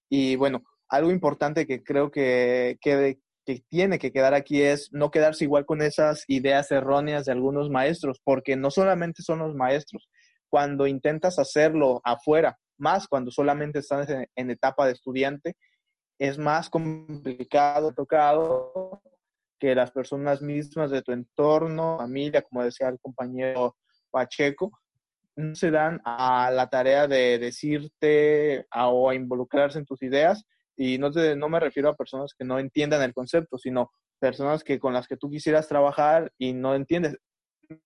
Y bueno, algo importante que creo que, que, que tiene que quedar aquí es no quedarse igual con esas ideas erróneas de algunos maestros, porque no solamente son los maestros, cuando intentas hacerlo afuera, más cuando solamente estás en, etapa de estudiante, es más complicado, tocado que las personas mismas de tu entorno, familia, como decía el compañero Pacheco, no se dan a la tarea de decirte o a involucrarse en tus ideas. Y no, no me refiero a personas que no entiendan el concepto, sino personas que con las que tú quisieras trabajar y no entiendes,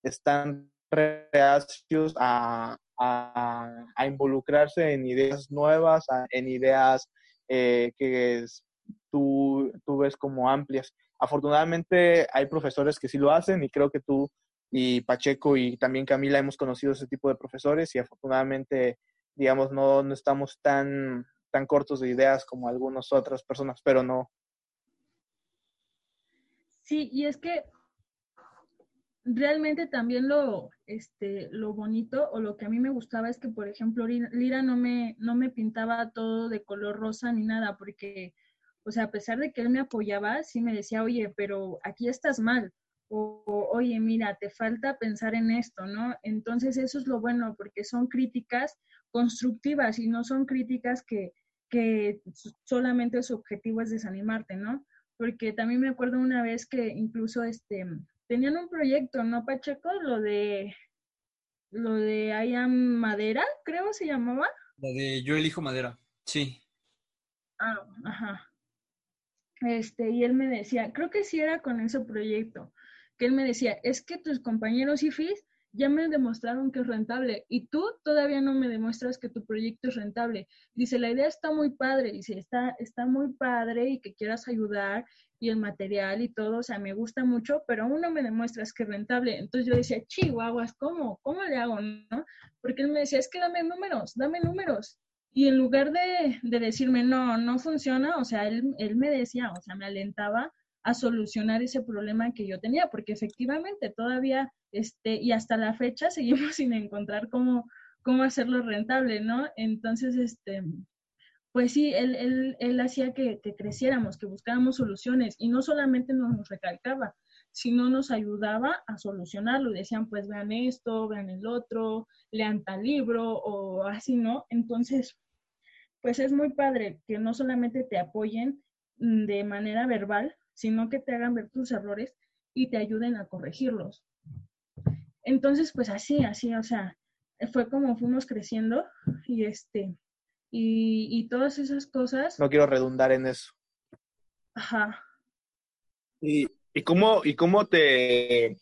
están reacios a, a, involucrarse en ideas nuevas, en ideas eh, que tú, tú ves como amplias. Afortunadamente hay profesores que sí lo hacen y creo que tú y Pacheco y también Camila hemos conocido ese tipo de profesores y afortunadamente, digamos, no, no estamos tan, tan cortos de ideas como algunas otras personas, pero no. Sí, y es que realmente también lo, este, lo bonito o lo que a mí me gustaba es que, por ejemplo, Lira no me, no me pintaba todo de color rosa ni nada, porque, o sea, a pesar de que él me apoyaba, sí me decía, oye, pero aquí estás mal, o oye, mira, te falta pensar en esto, ¿no? Entonces eso es lo bueno, porque son críticas constructivas y no son críticas que, que solamente su objetivo es desanimarte, ¿no? Porque también me acuerdo una vez que incluso este tenían un proyecto, ¿no, Pacheco? Lo de lo de I am Madera, creo se llamaba. La de Yo elijo madera, sí. Ah, ajá. Este, y él me decía, creo que sí era con ese proyecto, que él me decía, es que tus compañeros IFIS ya me demostraron que es rentable y tú todavía no me demuestras que tu proyecto es rentable. Dice, la idea está muy padre, dice, está, está muy padre y que quieras ayudar y el material y todo, o sea, me gusta mucho, pero aún no me demuestras que es rentable. Entonces yo decía, chihuahuas, ¿cómo? ¿Cómo le hago? ¿No? Porque él me decía, es que dame números, dame números. Y en lugar de, de decirme, no, no funciona, o sea, él, él me decía, o sea, me alentaba a solucionar ese problema que yo tenía, porque efectivamente todavía, este, y hasta la fecha (laughs) seguimos sin encontrar cómo, cómo hacerlo rentable, ¿no? Entonces, este, pues sí, él, él, él hacía que, que, creciéramos, que buscáramos soluciones, y no solamente nos recalcaba, sino nos ayudaba a solucionarlo. Decían, pues vean esto, vean el otro, lean tal libro, o así, ¿no? Entonces, pues es muy padre que no solamente te apoyen de manera verbal, sino que te hagan ver tus errores y te ayuden a corregirlos. Entonces, pues así, así, o sea, fue como fuimos creciendo y este, y, y todas esas cosas. No quiero redundar en eso. Ajá. ¿Y, y cómo, y cómo te,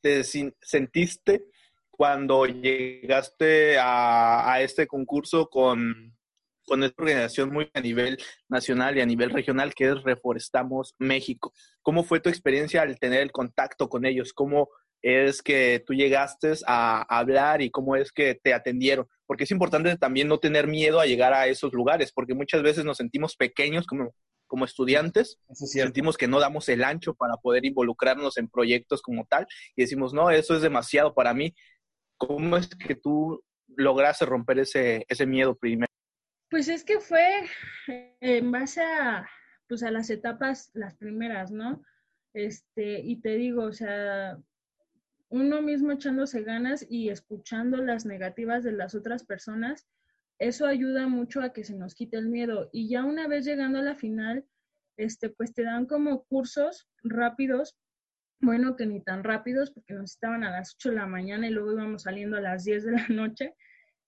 te sentiste cuando llegaste a, a este concurso con, con esta organización muy a nivel nacional y a nivel regional que es Reforestamos México. ¿Cómo fue tu experiencia al tener el contacto con ellos? ¿Cómo es que tú llegaste a hablar y cómo es que te atendieron? Porque es importante también no tener miedo a llegar a esos lugares, porque muchas veces nos sentimos pequeños como, como estudiantes, sentimos que no damos el ancho para poder involucrarnos en proyectos como tal y decimos, no, eso es demasiado para mí. ¿Cómo es que tú lograste romper ese, ese miedo primero? Pues es que fue en base a, pues a las etapas, las primeras, ¿no? Este, y te digo, o sea, uno mismo echándose ganas y escuchando las negativas de las otras personas, eso ayuda mucho a que se nos quite el miedo. Y ya una vez llegando a la final, este, pues te dan como cursos rápidos, bueno, que ni tan rápidos, porque nos estaban a las 8 de la mañana y luego íbamos saliendo a las 10 de la noche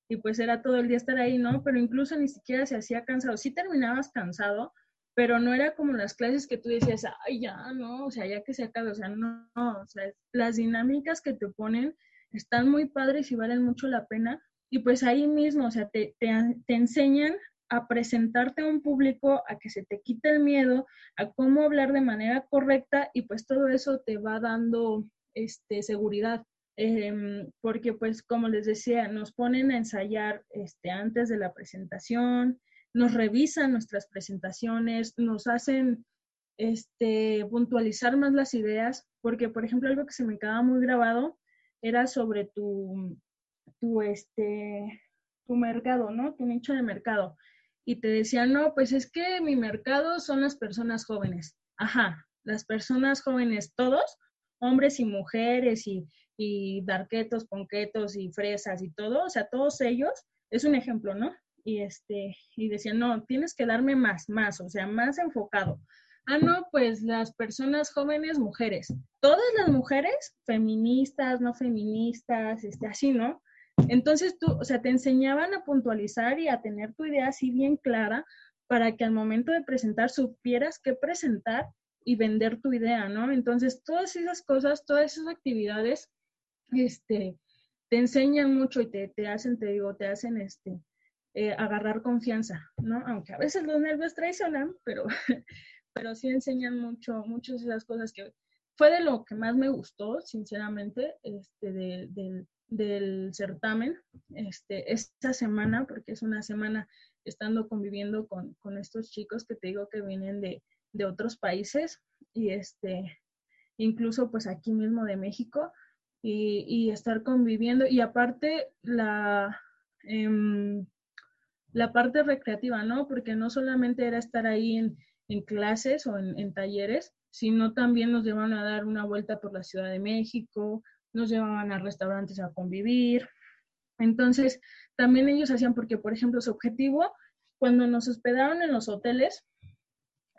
y pues era todo el día estar ahí, ¿no? Pero incluso ni siquiera se hacía cansado. Sí terminabas cansado, pero no era como las clases que tú decías, ay, ya, no, o sea, ya que se acabe, o sea, no, no, o sea, las dinámicas que te ponen están muy padres y valen mucho la pena. Y pues ahí mismo, o sea, te, te, te enseñan a presentarte a un público, a que se te quite el miedo, a cómo hablar de manera correcta y pues todo eso te va dando este, seguridad. Eh, porque pues como les decía, nos ponen a ensayar este, antes de la presentación, nos revisan nuestras presentaciones, nos hacen este, puntualizar más las ideas, porque por ejemplo algo que se me quedaba muy grabado era sobre tu, tu, este, tu mercado, ¿no? Tu nicho de mercado. Y te decían, no, pues es que mi mercado son las personas jóvenes. Ajá, las personas jóvenes, todos, hombres y mujeres y, y darquetos, ponquetos y fresas y todo, o sea, todos ellos, es un ejemplo, ¿no? Y este, y decían, no, tienes que darme más, más, o sea, más enfocado. Ah, no, pues las personas jóvenes, mujeres. Todas las mujeres, feministas, no feministas, este, así, ¿no? Entonces tú, o sea, te enseñaban a puntualizar y a tener tu idea así bien clara para que al momento de presentar supieras qué presentar y vender tu idea, ¿no? Entonces, todas esas cosas, todas esas actividades, este, te enseñan mucho y te, te hacen, te digo, te hacen, este, eh, agarrar confianza, ¿no? Aunque a veces los nervios traicionan, pero, (laughs) pero sí enseñan mucho, muchas de esas cosas que fue de lo que más me gustó, sinceramente, este, de, del certamen, este, esta semana, porque es una semana estando conviviendo con, con estos chicos que te digo que vienen de, de otros países y este incluso pues aquí mismo de México, y, estar conviviendo. Y aparte la, em, la parte recreativa, ¿no? Porque no solamente era estar ahí en, clases o en, en, talleres, sino también nos llevaban a dar una vuelta por la Ciudad de México, nos llevaban a restaurantes a convivir. Entonces, también ellos hacían, porque por ejemplo, su objetivo, cuando nos hospedaron en los hoteles,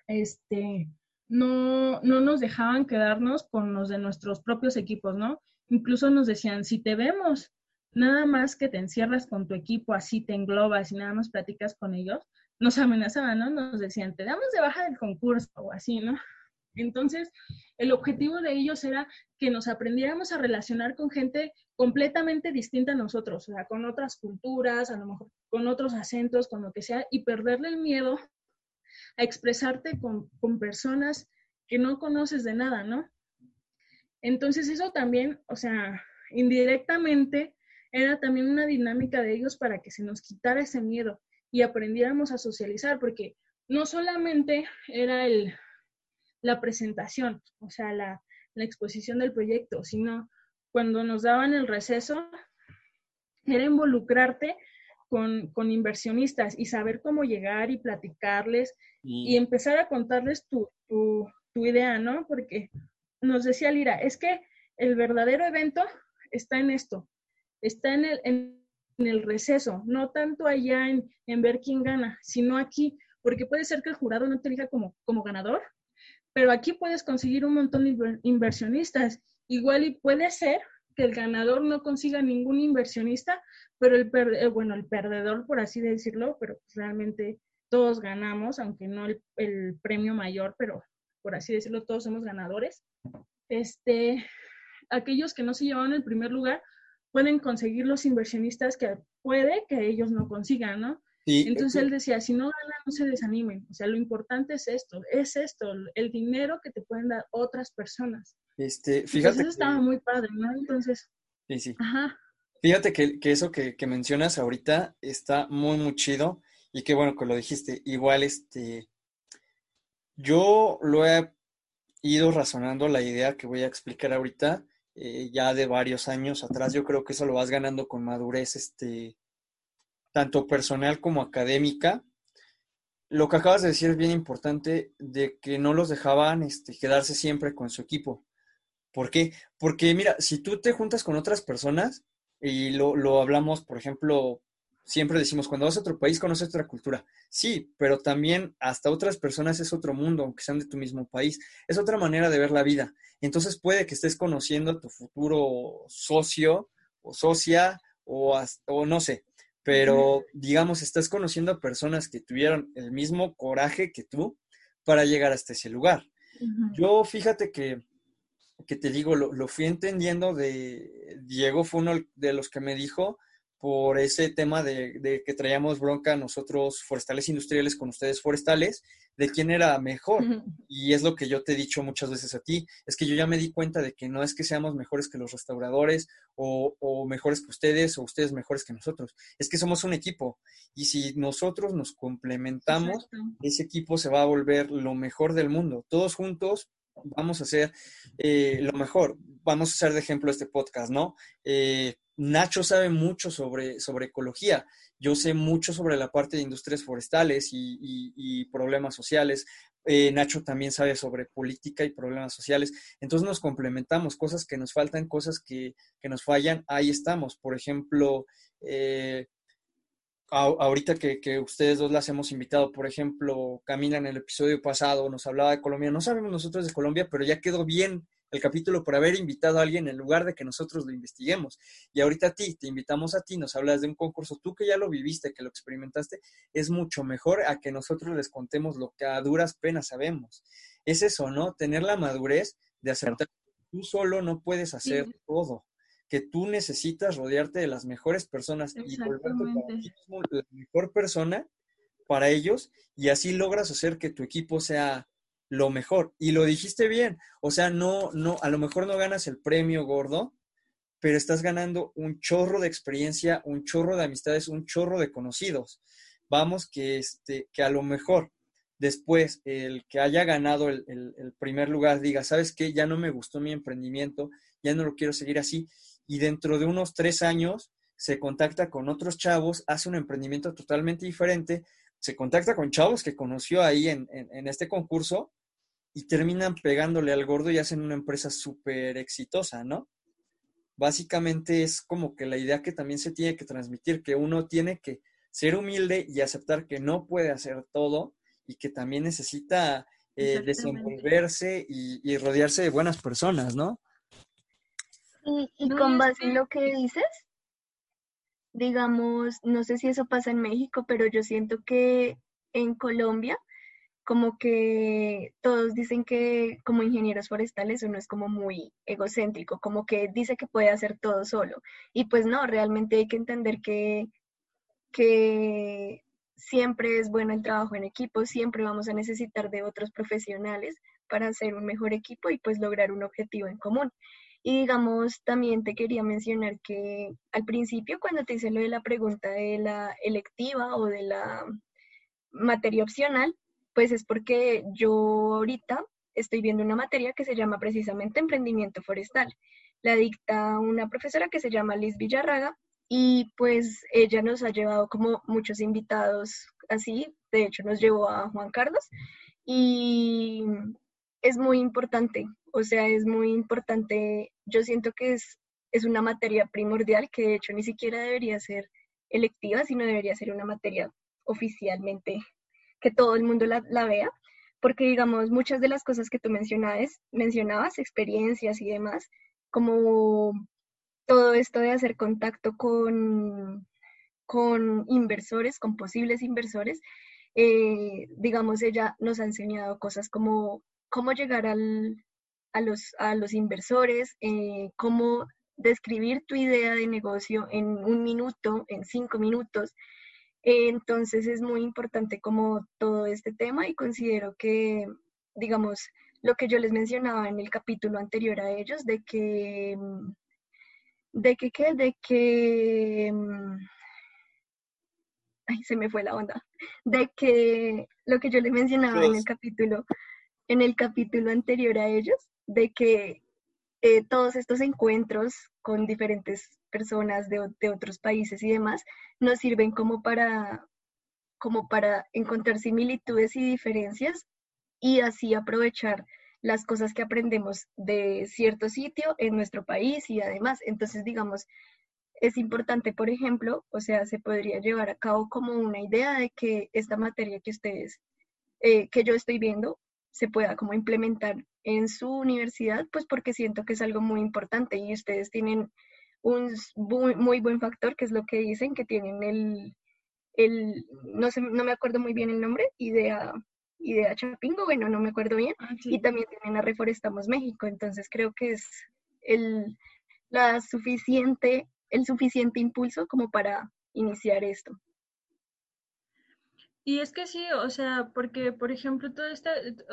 este, no, no nos dejaban quedarnos con los de nuestros propios equipos, ¿no? Incluso nos decían, si te vemos nada más que te encierras con tu equipo, así te englobas y nada más platicas con ellos, nos amenazaban, ¿no? Nos decían, te damos de baja del concurso o así, ¿no? Entonces, el objetivo de ellos era que nos aprendiéramos a relacionar con gente completamente distinta a nosotros, o sea, con otras culturas, a lo mejor con otros acentos, con lo que sea, y perderle el miedo a expresarte con, con personas que no conoces de nada, ¿no? Entonces eso también, o sea, indirectamente era también una dinámica de ellos para que se nos quitara ese miedo y aprendiéramos a socializar, porque no solamente era el, la presentación, o sea, la, la exposición del proyecto, sino cuando nos daban el receso, era involucrarte con, con, inversionistas y saber cómo llegar y platicarles y, empezar a contarles tu, tu, tu, idea, ¿no? Porque nos decía Lira, es que el verdadero evento está en esto, está en el, en, el receso, no tanto allá en, en, ver quién gana, sino aquí, porque puede ser que el jurado no te elija como, como ganador, pero aquí puedes conseguir un montón de inversionistas. Igual y puede ser que el ganador no consiga ningún inversionista, pero el, eh, bueno, el perdedor, por así decirlo, pero realmente todos ganamos, aunque no el, el premio mayor, pero por así decirlo, todos somos ganadores. Este, aquellos que no se llevan el primer lugar pueden conseguir los inversionistas que puede que ellos no consigan, ¿no? Entonces él decía, si no ganan, no se desanimen. O sea, lo importante es esto, es esto, el dinero que te pueden dar otras personas. Este, fíjate. eso estaba muy padre, ¿no? Entonces. Sí, sí. Ajá. Fíjate que, que eso que, que, mencionas ahorita está muy, muy chido y qué bueno que lo dijiste. Igual, este, yo lo he ido razonando la idea que voy a explicar ahorita, eh, ya de varios años atrás. Yo creo que eso lo vas ganando con madurez, este, tanto personal como académica. Lo que acabas de decir es bien importante, de que no los dejaban este, quedarse siempre con su equipo. ¿Por qué? Porque mira, si tú te juntas con otras personas, y lo, lo hablamos, por ejemplo, siempre decimos, cuando vas a otro país conoces otra cultura. Sí, pero también hasta otras personas es otro mundo, aunque sean de tu mismo país. Es otra manera de ver la vida. Entonces puede que estés conociendo a tu futuro socio o socia o, o no sé, pero digamos, estás conociendo a personas que tuvieron el mismo coraje que tú para llegar hasta ese lugar. Yo fíjate que, que te digo, lo, lo fui entendiendo de, Diego fue uno de los que me dijo, por ese tema de, que traíamos bronca nosotros forestales industriales con ustedes forestales, de quién era mejor. Y es lo que yo te he dicho muchas veces a ti, es que yo ya me di cuenta de que no es que seamos mejores que los restauradores o, mejores que ustedes o ustedes mejores que nosotros, es que somos un equipo. Y si nosotros nos complementamos, ese equipo se va a volver lo mejor del mundo. Todos juntos vamos a hacer eh, lo mejor. Vamos a hacer de ejemplo este podcast, ¿no? Eh, Nacho sabe mucho sobre, sobre ecología. Yo sé mucho sobre la parte de industrias forestales y, problemas sociales. Eh, Nacho también sabe sobre política y problemas sociales. Entonces nos complementamos, cosas que nos faltan, cosas que, nos fallan, ahí estamos. Por ejemplo, eh, ahorita que, que, ustedes dos las hemos invitado, por ejemplo, Camila en el episodio pasado nos hablaba de Colombia. No sabemos nosotros de Colombia, pero ya quedó bien el capítulo por haber invitado a alguien en lugar de que nosotros lo investiguemos. Y ahorita a ti, te invitamos a ti, nos hablas de un concurso, tú que ya lo viviste, que lo experimentaste, es mucho mejor a que nosotros les contemos lo que a duras penas sabemos. Es eso, ¿no? Tener la madurez de aceptar que tú solo no puedes hacer todo, que tú necesitas rodearte de las mejores personas y volverte la mejor persona para ellos y así logras hacer que tu equipo sea lo mejor. Y lo dijiste bien. O sea, no, no, a lo mejor no ganas el premio gordo, pero estás ganando un chorro de experiencia, un chorro de amistades, un chorro de conocidos. Vamos, que este, que a lo mejor después el que haya ganado el, el, primer lugar diga, ¿sabes qué? Ya no me gustó mi emprendimiento, ya no lo quiero seguir así. Y dentro de unos tres años se contacta con otros chavos, hace un emprendimiento totalmente diferente, se contacta con chavos que conoció ahí en, en, este concurso y terminan pegándole al gordo y hacen una empresa súper exitosa, ¿no? Básicamente es como que la idea que también se tiene que transmitir, que uno tiene que ser humilde y aceptar que no puede hacer todo y que también necesita eh, desenvolverse y, rodearse de buenas personas, ¿no? Y, y con base en lo que dices, digamos, no sé si eso pasa en México, pero yo siento que en Colombia, como que todos dicen que como ingenieros forestales uno es como muy egocéntrico, como que dice que puede hacer todo solo. Y pues no, realmente hay que entender que, que siempre es bueno el trabajo en equipo, siempre vamos a necesitar de otros profesionales para hacer un mejor equipo y pues lograr un objetivo en común. Y digamos, también te quería mencionar que al principio, cuando te hice lo de la pregunta de la electiva o de la materia opcional, pues es porque yo ahorita estoy viendo una materia que se llama precisamente emprendimiento forestal. La dicta una profesora que se llama Liz Villarraga y pues ella nos ha llevado como muchos invitados así, de hecho nos llevó a Juan Carlos y es muy importante. O sea, es muy importante, yo siento que es, es una materia primordial que de hecho ni siquiera debería ser electiva, sino debería ser una materia oficialmente que todo el mundo la, vea, porque digamos, muchas de las cosas que tú mencionabas, mencionabas, experiencias y demás, como todo esto de hacer contacto con, con inversores, con posibles inversores, eh, digamos, ella nos ha enseñado cosas como cómo llegar al, a los, a los inversores, eh, cómo describir tu idea de negocio en un minuto, en cinco minutos. Entonces es muy importante como todo este tema y considero que, digamos, lo que yo les mencionaba en el capítulo anterior a ellos, de que, de que, ¿qué? De que, ay, se me fue la onda, de que lo que yo les mencionaba en el capítulo, en el capítulo anterior a ellos, de que eh, todos estos encuentros con diferentes personas de, otros países y demás nos sirven como para, como para encontrar similitudes y diferencias y así aprovechar las cosas que aprendemos de cierto sitio en nuestro país y además, entonces digamos, es importante, por ejemplo, o sea, se podría llevar a cabo como una idea de que esta materia que ustedes, eh, que yo estoy viendo, se pueda como implementar en su universidad, pues porque siento que es algo muy importante y ustedes tienen un muy, buen factor, que es lo que dicen, que tienen el, el no, sé, no me acuerdo muy bien el nombre, idea, idea Chapingo, bueno, no me acuerdo bien, ah, y también tienen a Reforestamos México, entonces creo que es el, la suficiente, el suficiente impulso como para iniciar esto. Y es que sí, o sea, porque, por ejemplo, todas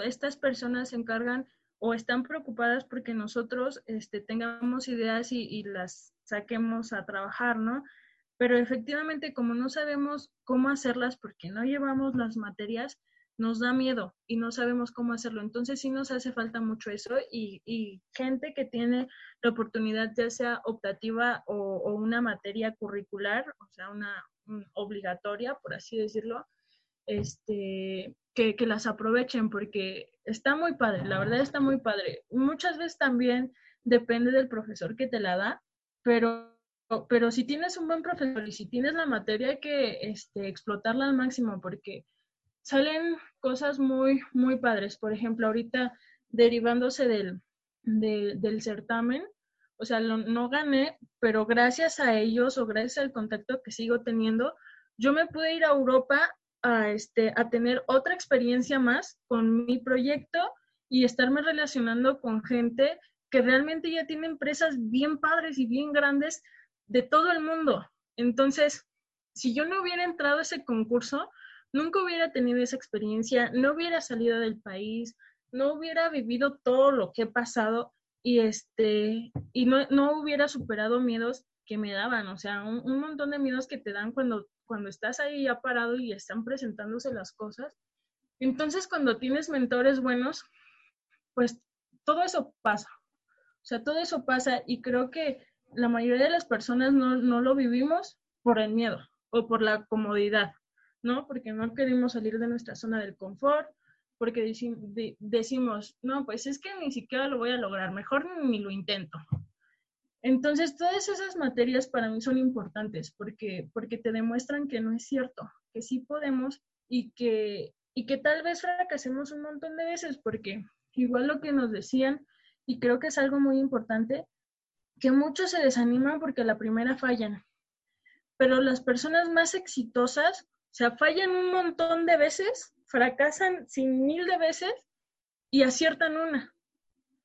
estas personas se encargan o están preocupadas porque nosotros este, tengamos ideas y, las saquemos a trabajar, ¿no? Pero efectivamente, como no sabemos cómo hacerlas porque no llevamos las materias, nos da miedo y no sabemos cómo hacerlo. Entonces sí nos hace falta mucho eso y, gente que tiene la oportunidad, ya sea optativa o, una materia curricular, o sea, una obligatoria, por así decirlo, este, que, que, las aprovechen porque está muy padre, la verdad está muy padre. Muchas veces también depende del profesor que te la da, pero, pero si tienes un buen profesor y si tienes la materia hay que este, explotarla al máximo porque salen cosas muy, muy padres. Por ejemplo, ahorita derivándose del, del certamen, o sea, no gané, pero gracias a ellos o gracias al contacto que sigo teniendo, yo me pude ir a Europa a, este, a tener otra experiencia más con mi proyecto y estarme relacionando con gente que realmente ya tiene empresas bien padres y bien grandes de todo el mundo. Entonces, si yo no hubiera entrado a ese concurso, nunca hubiera tenido esa experiencia, no hubiera salido del país, no hubiera vivido todo lo que he pasado y este y no, no hubiera superado miedos que me daban, o sea, un, montón de miedos que te dan cuando cuando estás ahí ya parado y están presentándose las cosas, Entonces, cuando tienes mentores buenos, pues todo eso pasa. O sea, todo eso pasa y creo que la mayoría de las personas no, no lo vivimos por el miedo o por la comodidad, ¿no? Porque no queremos salir de nuestra zona del confort, porque decimos, no, pues es que ni siquiera lo voy a lograr, mejor ni lo intento. Entonces, todas esas materias para mí son importantes porque, porque te demuestran que no es cierto, que sí podemos y que, y que tal vez fracasemos un montón de veces, porque igual lo que nos decían, y creo que es algo muy importante, que muchos se desaniman porque la primera fallan, pero las personas más exitosas, o sea, fallan un montón de veces, fracasan sin mil de veces y aciertan una,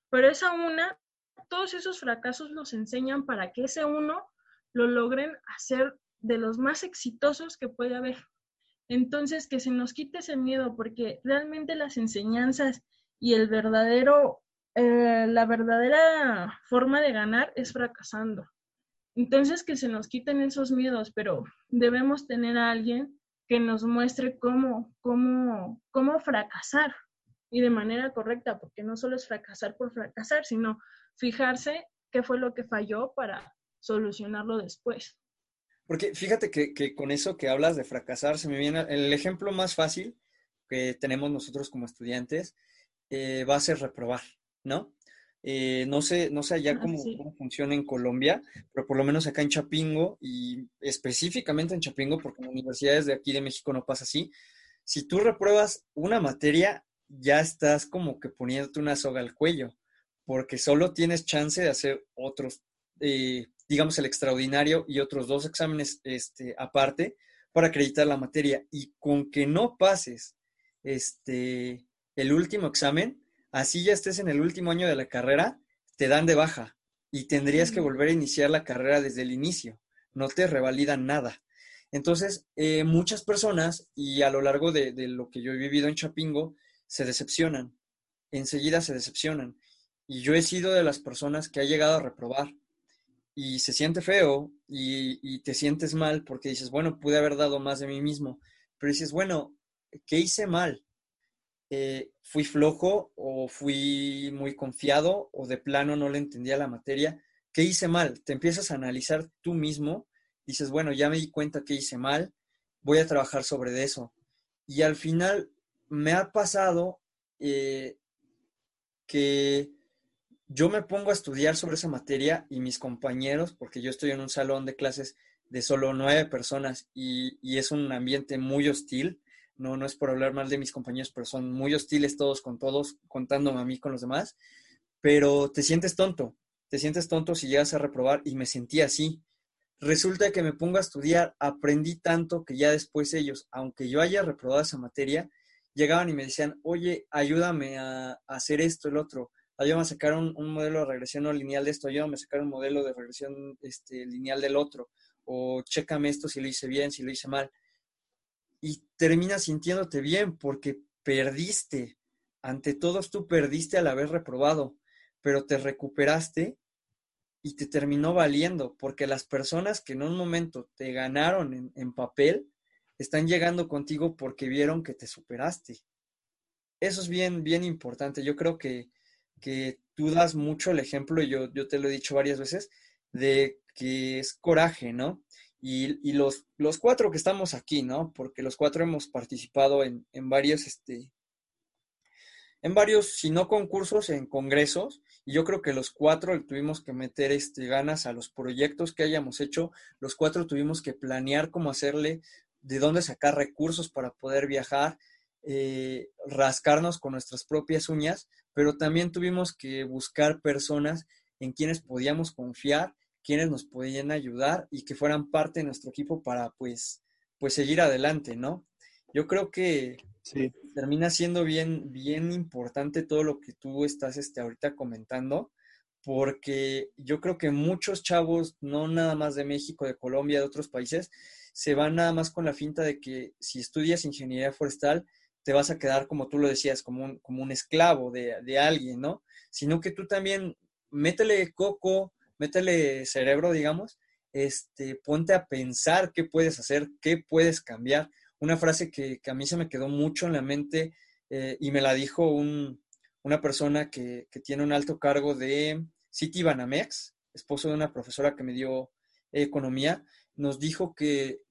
pero esa una todos esos fracasos nos enseñan para que ese uno lo logren hacer de los más exitosos que puede haber. Entonces, que se nos quite ese miedo, porque realmente las enseñanzas y el verdadero, eh, la verdadera forma de ganar es fracasando. Entonces, que se nos quiten esos miedos, pero debemos tener a alguien que nos muestre cómo, cómo, cómo fracasar y de manera correcta, porque no solo es fracasar por fracasar, sino fijarse qué fue lo que falló para solucionarlo después. Porque fíjate que, con eso que hablas de fracasar, se me viene el ejemplo más fácil que tenemos nosotros como estudiantes, eh, va a ser reprobar, ¿no? Eh, no sé, no sé allá cómo, cómo, funciona en Colombia, pero por lo menos acá en Chapingo y específicamente en Chapingo, porque en universidades de aquí de México no pasa así, si tú repruebas una materia, ya estás como que poniéndote una soga al cuello porque solo tienes chance de hacer otros, eh, digamos, el extraordinario y otros dos exámenes este, aparte para acreditar la materia. Y con que no pases este, el último examen, así ya estés en el último año de la carrera, te dan de baja y tendrías que volver a iniciar la carrera desde el inicio. No te revalidan nada. Entonces, eh, muchas personas, y a lo largo de, de, lo que yo he vivido en Chapingo, se decepcionan. Enseguida se decepcionan. Y yo he sido de las personas que ha llegado a reprobar y se siente feo y, te sientes mal porque dices, bueno, pude haber dado más de mí mismo, pero dices, bueno, ¿qué hice mal? Eh, ¿Fui flojo o fui muy confiado o de plano no le entendía la materia? ¿Qué hice mal? Te empiezas a analizar tú mismo, dices, bueno, ya me di cuenta que hice mal, voy a trabajar sobre eso. Y al final me ha pasado eh, que yo me pongo a estudiar sobre esa materia y mis compañeros, porque yo estoy en un salón de clases de solo nueve personas y, es un ambiente muy hostil. No, no es por hablar mal de mis compañeros, pero son muy hostiles todos con todos, contándome a mí con los demás. Pero te sientes tonto, te sientes tonto si llegas a reprobar y me sentí así. Resulta que me pongo a estudiar, aprendí tanto que ya después ellos, aunque yo haya reprobado esa materia, llegaban y me decían, oye, ayúdame a, hacer esto, el otro ayúdame a sacar un, modelo de regresión no lineal de esto, ayúdame a sacar un modelo de regresión este, lineal del otro, o chécame esto si lo hice bien, si lo hice mal. Y terminas sintiéndote bien porque perdiste. Ante todos tú perdiste al haber reprobado, pero te recuperaste y te terminó valiendo, porque las personas que en un momento te ganaron en, en papel, están llegando contigo porque vieron que te superaste. Eso es bien, bien importante. Yo creo que que tú das mucho el ejemplo, y yo, yo te lo he dicho varias veces, de que es coraje, ¿no? Y, los, los, cuatro que estamos aquí, ¿no? Porque los cuatro hemos participado en, en, varios, este, en varios, si no concursos, en congresos, y yo creo que los cuatro tuvimos que meter este, ganas a los proyectos que hayamos hecho, los cuatro tuvimos que planear cómo hacerle, de dónde sacar recursos para poder viajar, eh, rascarnos con nuestras propias uñas, pero también tuvimos que buscar personas en quienes podíamos confiar, quienes nos podían ayudar y que fueran parte de nuestro equipo para pues, pues seguir adelante, ¿no? Yo creo que termina siendo bien, bien importante todo lo que tú estás este, ahorita comentando, porque yo creo que muchos chavos, no nada más de México, de Colombia, de otros países, se van nada más con la finta de que si estudias ingeniería forestal, te vas a quedar, como tú lo decías, como un, como un esclavo de, alguien, ¿no? Sino que tú también métele coco, métele cerebro, digamos, este, ponte a pensar qué puedes hacer, qué puedes cambiar. una frase que, a mí se me quedó mucho en la mente eh, y me la dijo una persona que, tiene un alto cargo de City Banamex, esposo de una profesora que me dio economía, nos dijo que,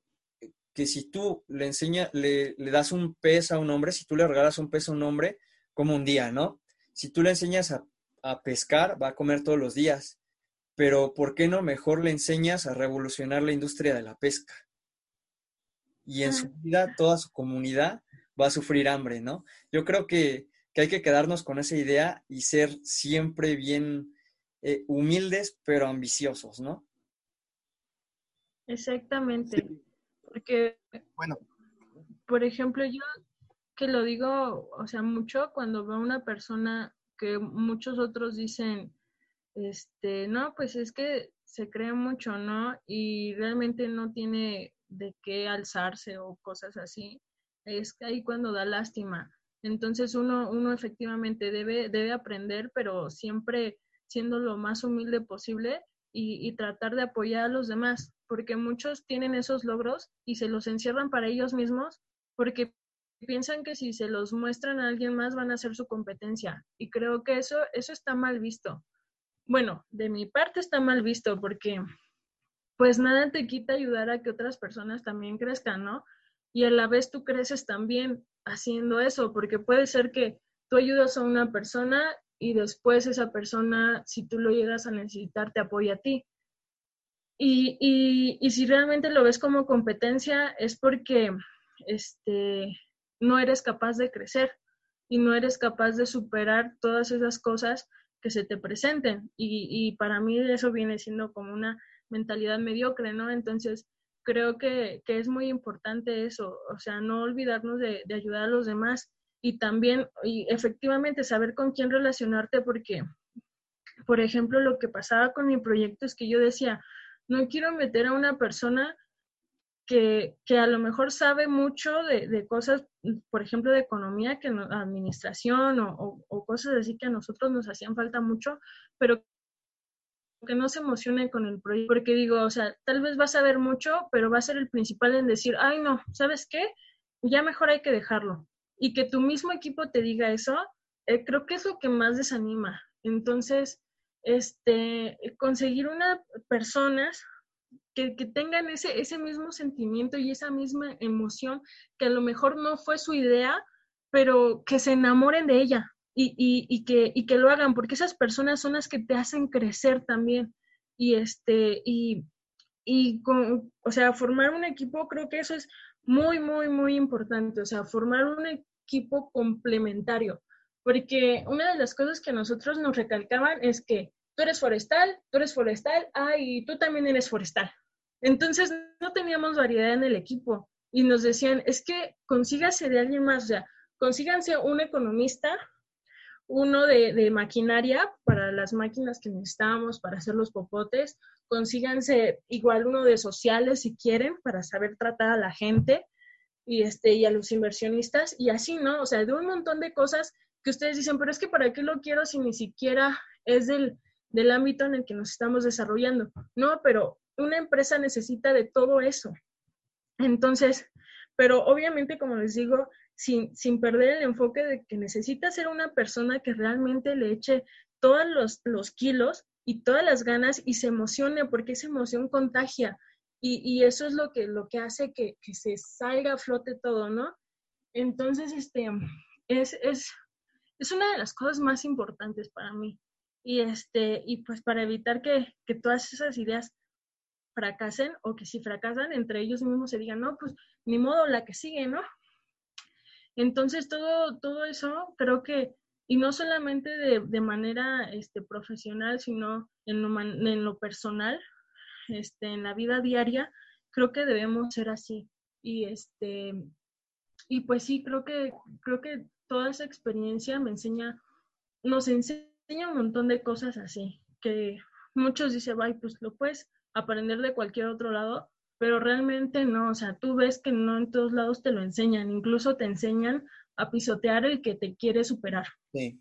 que si tú le enseñas, le, le, das un pez a un hombre, si tú le regalas un pez a un hombre, como un día, ¿no? Si tú le enseñas a, a pescar, va a comer todos los días pero ¿por qué no mejor le enseñas a revolucionar la industria de la pesca? Y en su vida toda su comunidad va a sufrir hambre, ¿no? Yo creo que, hay que quedarnos con esa idea y ser siempre bien eh, humildes, pero ambiciosos, ¿no? Exactamente. Porque, bueno, por ejemplo, yo que lo digo, o sea, mucho cuando veo a una persona que muchos otros dicen, este, no, pues es que se cree mucho, ¿no? Y realmente no tiene de qué alzarse o cosas así. Es ahí cuando da lástima. Entonces uno, uno efectivamente debe, debe aprender, pero siempre siendo lo más humilde posible y, y tratar de apoyar a los demás, porque muchos tienen esos logros y se los encierran para ellos mismos porque piensan que si se los muestran a alguien más van a ser su competencia. Y creo que eso, eso está mal visto bueno, de mi parte está mal visto porque pues nada te quita ayudar a que otras personas también crezcan, ¿no? Y a la vez tú creces también haciendo eso, porque puede ser que tú ayudas a una persona y después esa persona, si tú lo llegas a necesitar, te apoya a ti. Y, y, y si realmente lo ves como competencia, es porque este, no eres capaz de crecer y no eres capaz de superar todas esas cosas que se te presenten. Y, para mí eso viene siendo como una mentalidad mediocre, ¿no? Entonces, creo que, es muy importante eso, o sea, no olvidarnos de, ayudar a los demás y también, y efectivamente, saber con quién relacionarte porque, por ejemplo, lo que pasaba con mi proyecto es que yo decía, no quiero meter a una persona que, a lo mejor sabe mucho de, cosas, por ejemplo, de economía, que administración o, cosas así que a nosotros nos hacían falta mucho, pero que no se emocione con el proyecto, porque digo, o sea, tal vez va a saber mucho, pero va a ser el principal en decir, ay, no, ¿sabes qué? Ya mejor hay que dejarlo. Y que tu mismo equipo te diga eso, eh, creo que es lo que más desanima. Entonces, este, conseguir una personas que, tengan ese, ese mismo sentimiento y esa misma emoción, que a lo mejor no fue su idea, pero que se enamoren de ella y, y, que, y que lo hagan, porque esas personas son las que te hacen crecer también. Y este, y, y con, o sea, formar un equipo, creo que eso es muy, muy, muy importante. O sea, formar un equipo complementario. Porque una de las cosas que a nosotros nos recalcaban es que tú eres forestal, tú eres forestal, ah, y tú también eres forestal. Entonces no teníamos variedad en el equipo y nos decían, es que consígase de alguien más, o sea, consíganse un economista, uno de, maquinaria para las máquinas que necesitábamos para hacer los popotes, consíganse igual uno de sociales si quieren para saber tratar a la gente y, este, y a los inversionistas y así, ¿no? O sea, de un montón de cosas que ustedes dicen, pero es que ¿para qué lo quiero si ni siquiera es del, del ámbito en el que nos estamos desarrollando? No, pero una empresa necesita de todo eso. Entonces, pero obviamente, como les digo, sin, sin perder el enfoque de que necesita ser una persona que realmente le eche todos los, los kilos y todas las ganas y se emocione, porque esa emoción contagia. Y, y eso es lo que, lo que hace que, que, se salga a flote todo, ¿no? Entonces, este, es, es, es una de las cosas más importantes para mí. Y, este, y pues para evitar que, que todas esas ideas fracasen o que si fracasan, entre ellos mismos se digan, no, pues ni modo, la que sigue, ¿no? Entonces, todo, todo eso creo que, y no solamente de, de manera este, profesional, sino en lo, en lo personal, este, en la vida diaria, creo que debemos ser así. Y este, y pues sí, creo que, creo que toda esa experiencia me enseña, nos enseña un montón de cosas así, que muchos dicen, ay, pues lo puedes aprender de cualquier otro lado, pero realmente no, o sea, tú ves que no en todos lados te lo enseñan, incluso te enseñan a pisotear el que te quiere superar. Sí.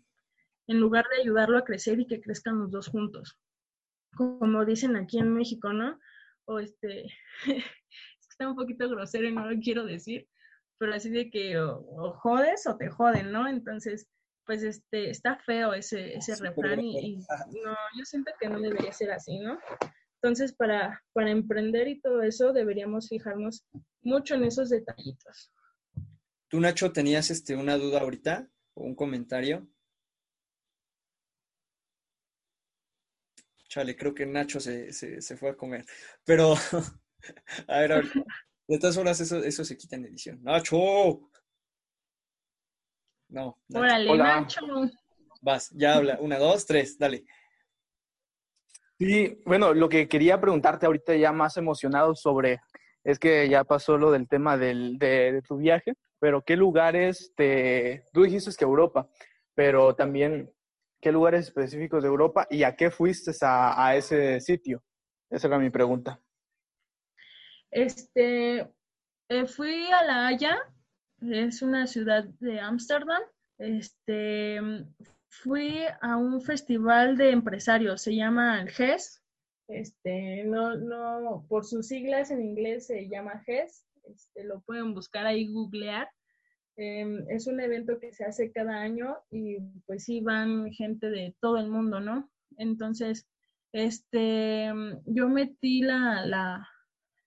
En lugar de ayudarlo a crecer y que crezcan los dos juntos. Como dicen aquí en México, ¿no? O este, (laughs) está un poquito grosero y no lo quiero decir, pero así de que o, jodes o te joden, ¿no? Entonces, pues este, está feo ese, ese refrán y, no, yo siento que no debería ser así, ¿no? Entonces, para, para emprender y todo eso, deberíamos fijarnos mucho en esos detallitos. ¿Tú, Nacho, tenías este, una duda ahorita o un comentario? Chale, creo que Nacho se, se, fue a comer. Pero, (laughs) a ver, a ver. De todas formas, eso, eso se quita en edición. ¡Nacho! No. Órale, Nacho. Vas, ya habla. Una, dos, tres, dale. Sí, bueno, lo que quería preguntarte ahorita ya más emocionado sobre, es que ya pasó lo del tema del, de, tu viaje, pero ¿qué lugares te, tú dijiste que Europa, pero también qué lugares específicos de Europa y a qué fuiste a, ese sitio? Esa era mi pregunta. Este, eh, fui a La Haya, es una ciudad de Ámsterdam. Este, fui a un festival de empresarios, se llama GES. Este, no, no, por sus siglas en inglés se llama GES. Este, lo pueden buscar ahí, googlear. Em, es un evento que se hace cada año y pues sí van gente de todo el mundo, ¿no? Entonces, este, yo metí la, la,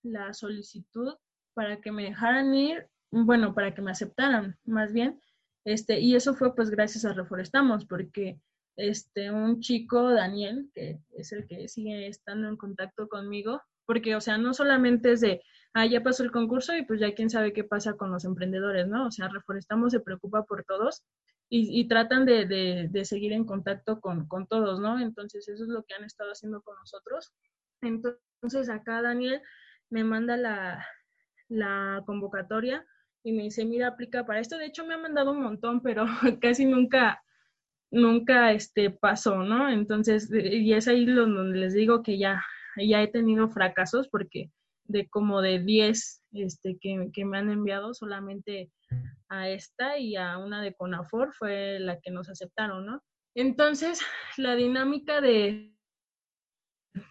la solicitud para que me dejaran ir, bueno, para que me aceptaran, más bien, este, y eso fue pues gracias a Reforestamos, porque este, un chico, Daniel, que es el que sigue estando en contacto conmigo, porque, o sea, no solamente es de, ah, ya pasó el concurso y pues ya quién sabe qué pasa con los emprendedores, ¿no? O sea, Reforestamos se preocupa por todos y, tratan de, de, seguir en contacto con, con, todos, ¿no? Entonces, eso es lo que han estado haciendo con nosotros. Entonces, acá Daniel me manda la, la convocatoria y me dice, mira, aplica para esto. De hecho, me ha mandado un montón, pero (laughs) casi nunca, nunca este, pasó, ¿no? Entonces, y es ahí donde les digo que ya, ya he tenido fracasos porque de como de 10 este, que, que, me han enviado, solamente a esta y a una de Conafor fue la que nos aceptaron, ¿no? Entonces, la dinámica de,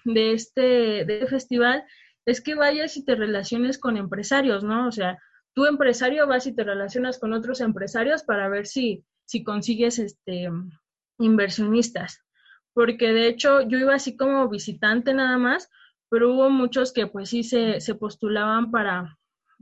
de, este, de este festival es que vayas y te relaciones con empresarios, ¿no? O sea, tú empresario vas y te relacionas con otros empresarios para ver si, si consigues este, inversionistas. Porque de hecho yo iba así como visitante nada más, pero hubo muchos que pues sí se, se postulaban para,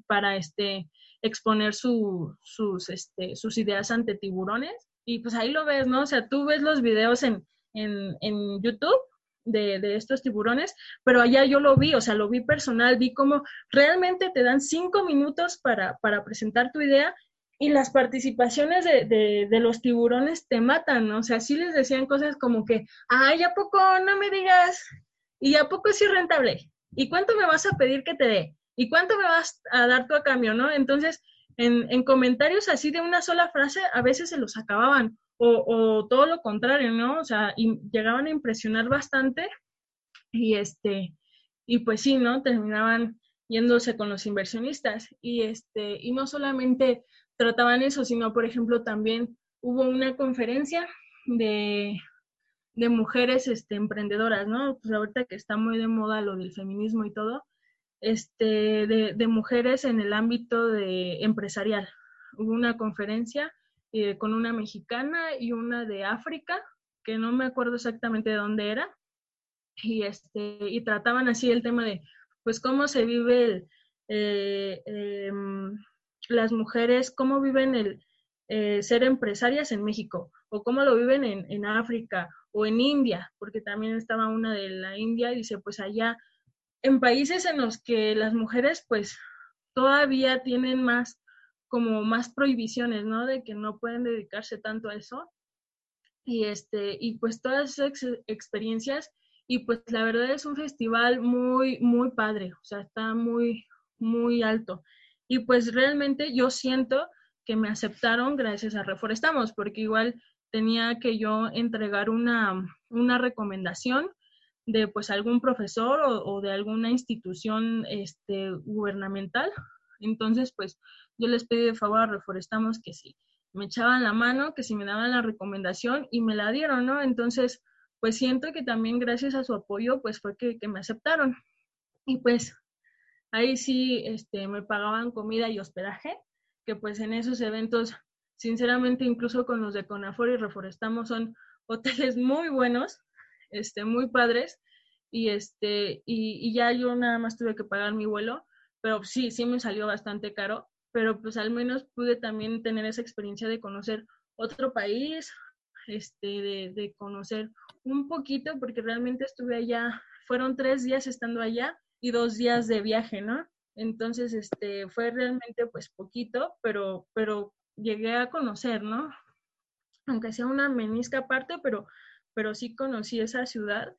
para este, exponer su, sus, este, sus ideas ante tiburones. Y pues ahí lo ves, ¿no? O sea, tú ves los videos en, en, en YouTube de, estos tiburones, pero allá yo lo vi, o sea, lo vi personal, vi cómo realmente te dan cinco minutos para, para presentar tu idea y las participaciones de, de, los tiburones te matan, O sea, sí les decían cosas como que, ay, ¿a poco no me digas? ¿Y a poco es rentable? ¿Y cuánto me vas a pedir que te dé? ¿Y cuánto me vas a dar tú a cambio, no? Entonces, en, en comentarios así de una sola frase, a veces se los acababan o, todo lo contrario, ¿no? O sea, y llegaban a impresionar bastante y este, y pues sí, ¿no? Terminaban yéndose con los inversionistas y este, y no solamente trataban eso, sino por ejemplo también hubo una conferencia de, de mujeres este, emprendedoras, ¿no? Pues ahorita que está muy de moda lo del feminismo y todo, este, de, de mujeres en el ámbito de empresarial. Hubo una conferencia eh, con una mexicana y una de África, que no me acuerdo exactamente de dónde era, y, este, y trataban así el tema de, pues, cómo se vive eh, em, las mujeres, cómo viven el eh, ser empresarias en México, o cómo lo viven en, en África o en India, porque también estaba una de la India y dice, pues allá, en países en los que las mujeres, pues, todavía tienen más como más prohibiciones, ¿no? De que no pueden dedicarse tanto a eso. Y, este, y pues todas esas experiencias, y pues la verdad es un festival muy, muy padre, o sea, está muy, muy alto. Y pues realmente yo siento que me aceptaron gracias a Reforestamos, porque igual tenía que yo entregar una, una recomendación de pues algún profesor o, o, de alguna institución este, gubernamental. Entonces, pues yo les pedí de favor a Reforestamos que si me echaban la mano, que si me daban la recomendación y me la dieron, ¿no? Entonces, pues siento que también gracias a su apoyo, pues fue que, me aceptaron. Y pues ahí sí este, me pagaban comida y hospedaje. que pues en esos eventos, sinceramente, incluso con los de Conafor y Reforestamos son hoteles muy buenos, este, muy padres, y este, y, y ya yo nada más tuve que pagar mi vuelo, pero sí, sí me salió bastante caro, pero pues al menos pude también tener esa experiencia de conocer otro país, este, de, de conocer un poquito, porque realmente estuve allá, fueron tres días estando allá y dos días de viaje, ¿no? Entonces, este, fue realmente pues poquito, pero, pero llegué a conocer, ¿no? Aunque sea una menisca aparte, pero, pero sí conocí esa ciudad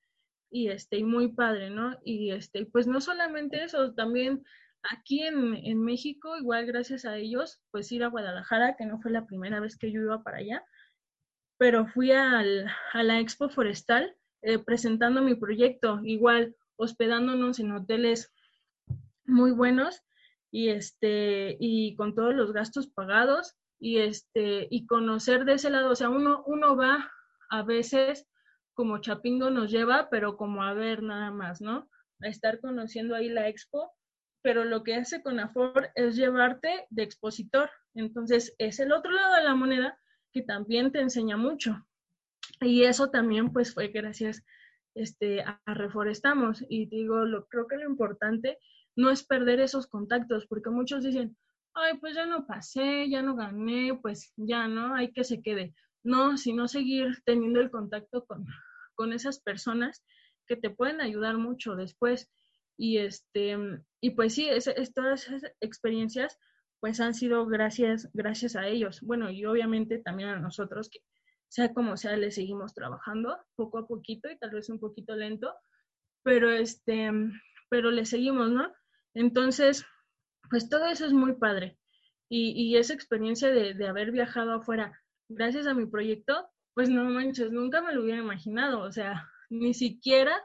y este, y muy padre, ¿no? Y este, pues no solamente eso, también aquí en, en, México, igual gracias a ellos, pues ir a Guadalajara, que no fue la primera vez que yo iba para allá, pero fui al, a la Expo Forestal eh, presentando mi proyecto, igual hospedándonos en hoteles muy buenos y este y con todos los gastos pagados y este y conocer de ese lado, o sea, uno uno va a veces como Chapingo nos lleva, pero como a ver nada más, ¿no? A estar conociendo ahí la expo, pero lo que hace con Afor es llevarte de expositor. Entonces, es el otro lado de la moneda que también te enseña mucho. Y eso también pues fue gracias este, a, Reforestamos. Y digo, lo, creo que lo importante no es perder esos contactos, porque muchos dicen, ay, pues ya no pasé, ya no gané, pues ya no, hay que se quede. No, sino seguir teniendo el contacto con, con esas personas que te pueden ayudar mucho después. Y este, y pues sí, es, es, todas esas experiencias pues han sido gracias, gracias a ellos. Bueno, y obviamente también a nosotros, que sea como sea, le seguimos trabajando poco a poquito y tal vez un poquito lento, pero este, pero le seguimos, ¿no? Entonces, pues todo eso es muy padre. Y, y esa experiencia de, de, haber viajado afuera, gracias a mi proyecto, pues no manches, nunca me lo hubiera imaginado. O sea, ni siquiera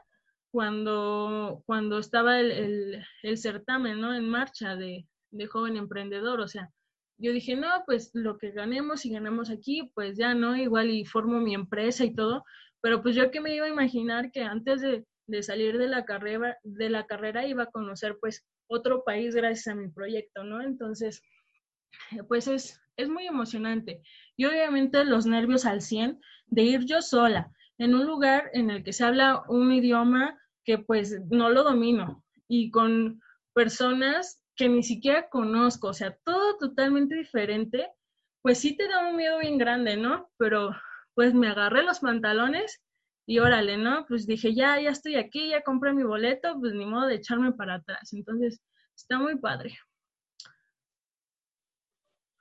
cuando, cuando estaba el, el, el certamen, ¿no? En marcha de, de joven emprendedor, o sea, yo dije, no, pues lo que ganemos y ganamos aquí, pues ya no, igual y formo mi empresa y todo, pero pues yo que me iba a imaginar que antes de, de, salir de la carrera, de la carrera iba a conocer pues otro país gracias a mi proyecto, ¿no? Entonces, pues es, es muy emocionante. Y obviamente los nervios al 100 de ir yo sola en un lugar en el que se habla un idioma que pues no lo domino y con personas que ni siquiera conozco, o sea, todo totalmente diferente, pues sí te da un miedo bien grande, ¿no? Pero pues me agarré los pantalones y órale, ¿no? Pues dije, ya, ya estoy aquí, ya compré mi boleto, pues ni modo de echarme para atrás. Entonces, está muy padre.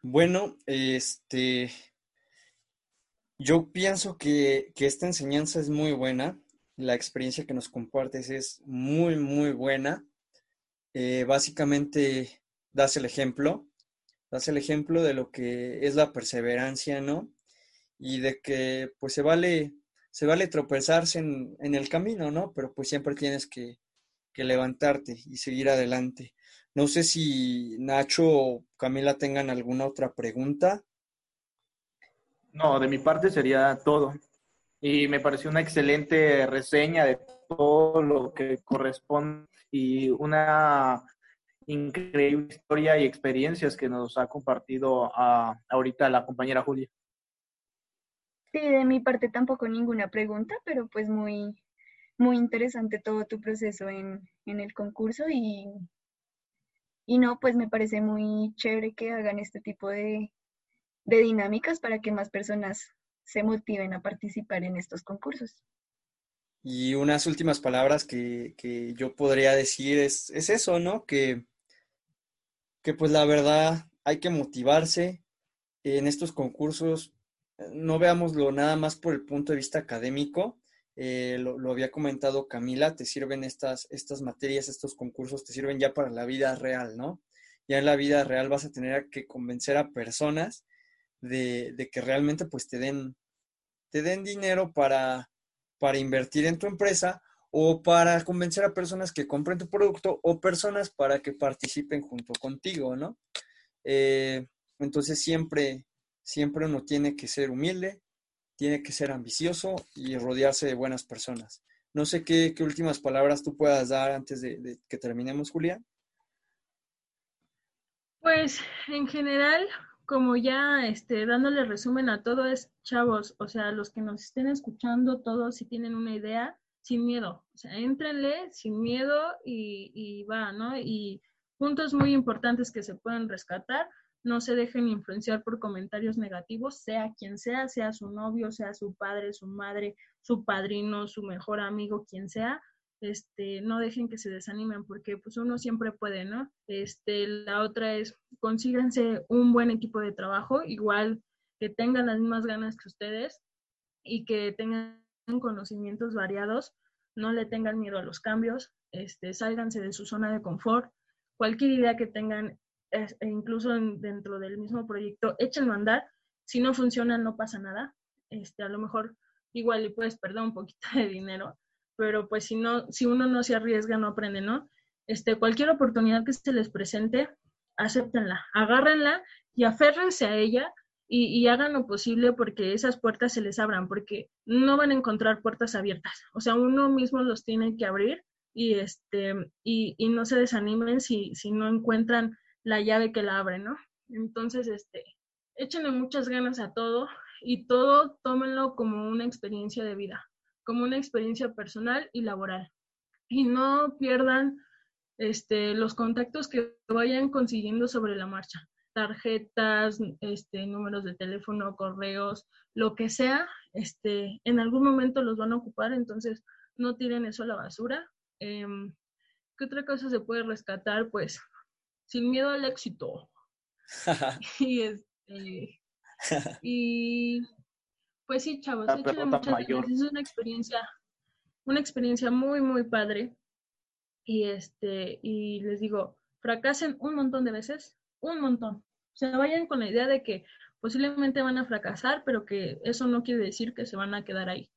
Bueno, este, yo pienso que, que esta enseñanza es muy buena, la experiencia que nos compartes es muy, muy buena eh, básicamente das el ejemplo, das el ejemplo de lo que es la perseverancia, ¿no? Y de que pues se vale, se vale tropezarse en, en el camino, ¿no? Pero pues siempre tienes que, que, levantarte y seguir adelante. No sé si Nacho o Camila tengan alguna otra pregunta. No, de mi parte sería todo. Y me pareció una excelente reseña de todo lo que corresponde y una increíble historia y experiencias que nos ha compartido a, ahorita la compañera Julia. Sí, de mi parte tampoco ninguna pregunta, pero pues muy, muy interesante todo tu proceso en, en el concurso y, y no, pues me parece muy chévere que hagan este tipo de, de dinámicas para que más personas se motiven a participar en estos concursos. Y unas últimas palabras que, que yo podría decir es, es, eso, ¿no? Que, que pues la verdad hay que motivarse en estos concursos. No veámoslo nada más por el punto de vista académico. Eh, lo, lo, había comentado Camila, te sirven estas, estas materias, estos concursos, te sirven ya para la vida real, ¿no? Ya en la vida real vas a tener que convencer a personas de, que realmente pues te den, te den dinero para, para invertir en tu empresa o para convencer a personas que compren tu producto o personas para que participen junto contigo, ¿no? Eh, entonces siempre, siempre uno tiene que ser humilde, tiene que ser ambicioso y rodearse de buenas personas. No sé qué, qué últimas palabras tú puedas dar antes de, de que terminemos, Julia. Pues en general, como ya este, dándole resumen a todo es, chavos, o sea, los que nos estén escuchando, todos, si tienen una idea, sin miedo, o sea, éntrenle sin miedo y, y va, ¿no? Y puntos muy importantes que se pueden rescatar, no se dejen influenciar por comentarios negativos, sea quien sea, sea su novio, sea su padre, su madre, su padrino, su mejor amigo, quien sea, este, no dejen que se desanimen porque pues uno siempre puede, ¿no? Este, la otra es consíganse un buen equipo de trabajo, igual que tengan las mismas ganas que ustedes y que tengan conocimientos variados, no le tengan miedo a los cambios, este, sálganse de su zona de confort, cualquier idea que tengan, e incluso dentro del mismo proyecto, échenlo a andar, si no funciona no pasa nada, este, a lo mejor igual le puedes perder un poquito de dinero, pero pues si no, si uno no se arriesga, no aprende, ¿no? Este, cualquier oportunidad que se les presente, acéptenla, agárrenla y aférrense a ella y, hagan lo posible porque esas puertas se les abran, porque no van a encontrar puertas abiertas. O sea, uno mismo los tiene que abrir y, este, y, y no se desanimen si, si no encuentran la llave que la abre, ¿no? Entonces, este, échenle muchas ganas a todo y todo tómenlo como una experiencia de vida como una experiencia personal y laboral. Y no pierdan este, los contactos que vayan consiguiendo sobre la marcha. Tarjetas, este, números de teléfono, correos, lo que sea, este, en algún momento los van a ocupar, entonces no tiren eso a la basura. Em, ¿Qué otra cosa se puede rescatar? Pues sin miedo al éxito. (laughs) (laughs) y, este, y pues sí, chavos, échenle muchas Es una experiencia, una experiencia muy, muy padre. Y este, y les digo, fracasen un montón de veces, un montón. O sea, vayan con la idea de que posiblemente van a fracasar, pero que eso no quiere decir que se van a quedar ahí.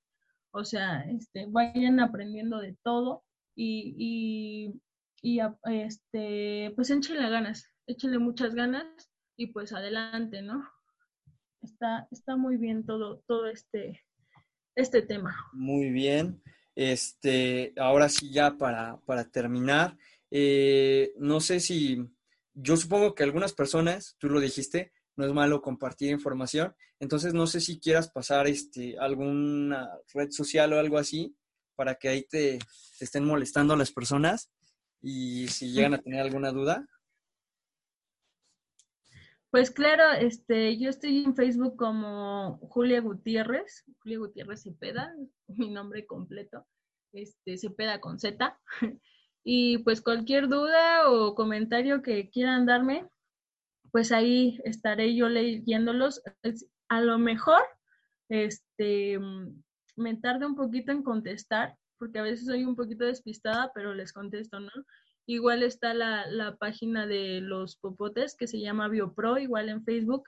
O sea, este, vayan aprendiendo de todo y, y, y este, pues échenle ganas, échenle muchas ganas y pues adelante, ¿no? Está, está muy bien todo, todo este, este tema. Muy bien. Este, ahora sí, ya para, para terminar, eh, no sé si, yo supongo que algunas personas, tú lo dijiste, no es malo compartir información, entonces no sé si quieras pasar este, alguna red social o algo así para que ahí te, te estén molestando a las personas y si llegan a tener alguna duda. Pues claro, este, yo estoy en Facebook como Julia Gutiérrez, Julia Gutiérrez Cepeda, (laughs) mi nombre completo, este, Cepeda con Z. (laughs) Y pues cualquier duda o comentario que quieran darme, pues ahí estaré yo leyéndolos. A lo mejor, este, me tarde un poquito en contestar, porque a veces soy un poquito despistada, pero les contesto, ¿no? Igual está la, la, página de los popotes que se llama BioPro, igual en Facebook.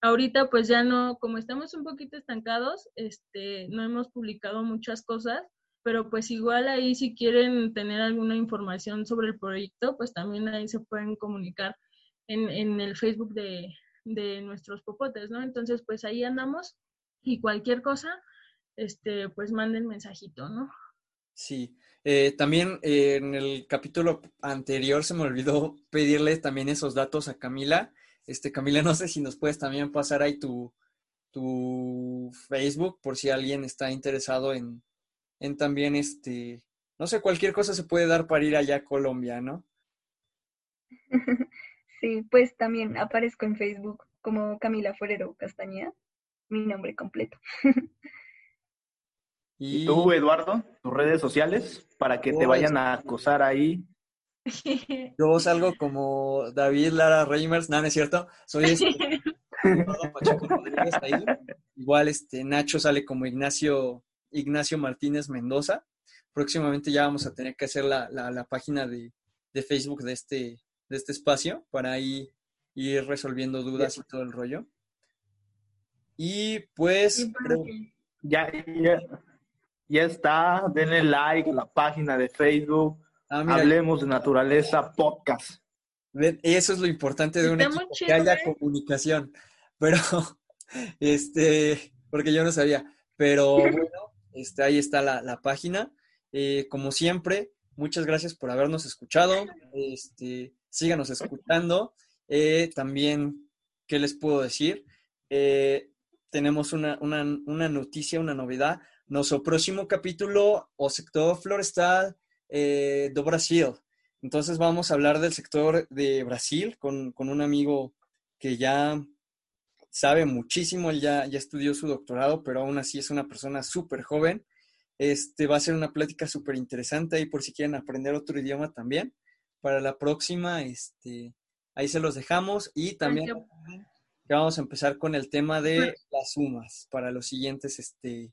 Ahorita pues ya no, como estamos un poquito estancados, este, no hemos publicado muchas cosas, pero pues igual ahí si quieren tener alguna información sobre el proyecto, pues también ahí se pueden comunicar en, en el Facebook de, de nuestros popotes, ¿no? Entonces pues ahí andamos y cualquier cosa, este, pues manden mensajito, ¿no? Sí, eh, también eh, en el capítulo anterior se me olvidó pedirle también esos datos a Camila. Este, Camila, no sé si nos puedes también pasar ahí tu, tu Facebook por si alguien está interesado en, en también este, no sé, cualquier cosa se puede dar para ir allá a Colombia, ¿no? (laughs) Sí, pues también aparezco en Facebook como Camila Forero Castañeda, mi nombre completo. (laughs) ¿Y tú, Eduardo, tus redes sociales para que te vayan a acosar ahí? (laughs) Yo salgo como David Lara Reimers, no, no es cierto, soy este, Igual este Nacho sale como Ignacio, Ignacio Martínez Mendoza. Próximamente ya vamos a tener que hacer la, la, página de, de, Facebook de este, de este espacio para ahí ir resolviendo dudas y todo el rollo. Y pues ya, ya, ya está, denle like a la página de Facebook. Ah, Hablemos de Naturaleza Podcast. Eso es lo importante de un equipo, que haya ¿eh? comunicación. Pero, (laughs) este, porque yo no sabía. Pero (laughs) bueno, este, ahí está la, página. Eh, como siempre, muchas gracias por habernos escuchado. Este, síganos escuchando Eh, también, ¿qué les puedo decir? Eh, tenemos una, una, una, noticia, una novidad. Nuestro próximo capítulo, o sector florestal eh, do Brasil. Entonces vamos a hablar del sector de Brasil con, con un amigo que ya sabe muchísimo, él ya, ya estudió su doctorado, pero aún así es una persona súper joven. Este va a ser una plática súper interesante ahí por si quieren aprender otro idioma también. Para la próxima, este, ahí se los dejamos y también vamos a empezar con el tema de las sumas para los siguientes este,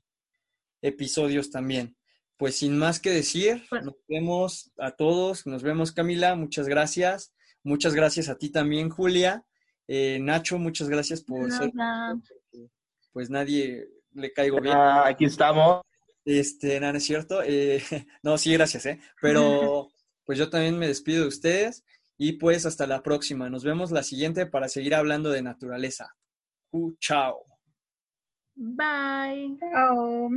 episodios también. Pues sin más que decir, nos vemos a todos, nos vemos Camila, muchas gracias. Muchas gracias a ti también, Julia. Eh, Nacho, muchas gracias por ser. Pues nadie le caigo bien. Ah, aquí estamos. Este, nada, es cierto. Eh, (laughs) no, sí, gracias, ¿eh? Pero (laughs) pues yo también me despido de ustedes y pues hasta la próxima. Nos vemos la siguiente para seguir hablando de naturaleza. chao. Bye. Chao.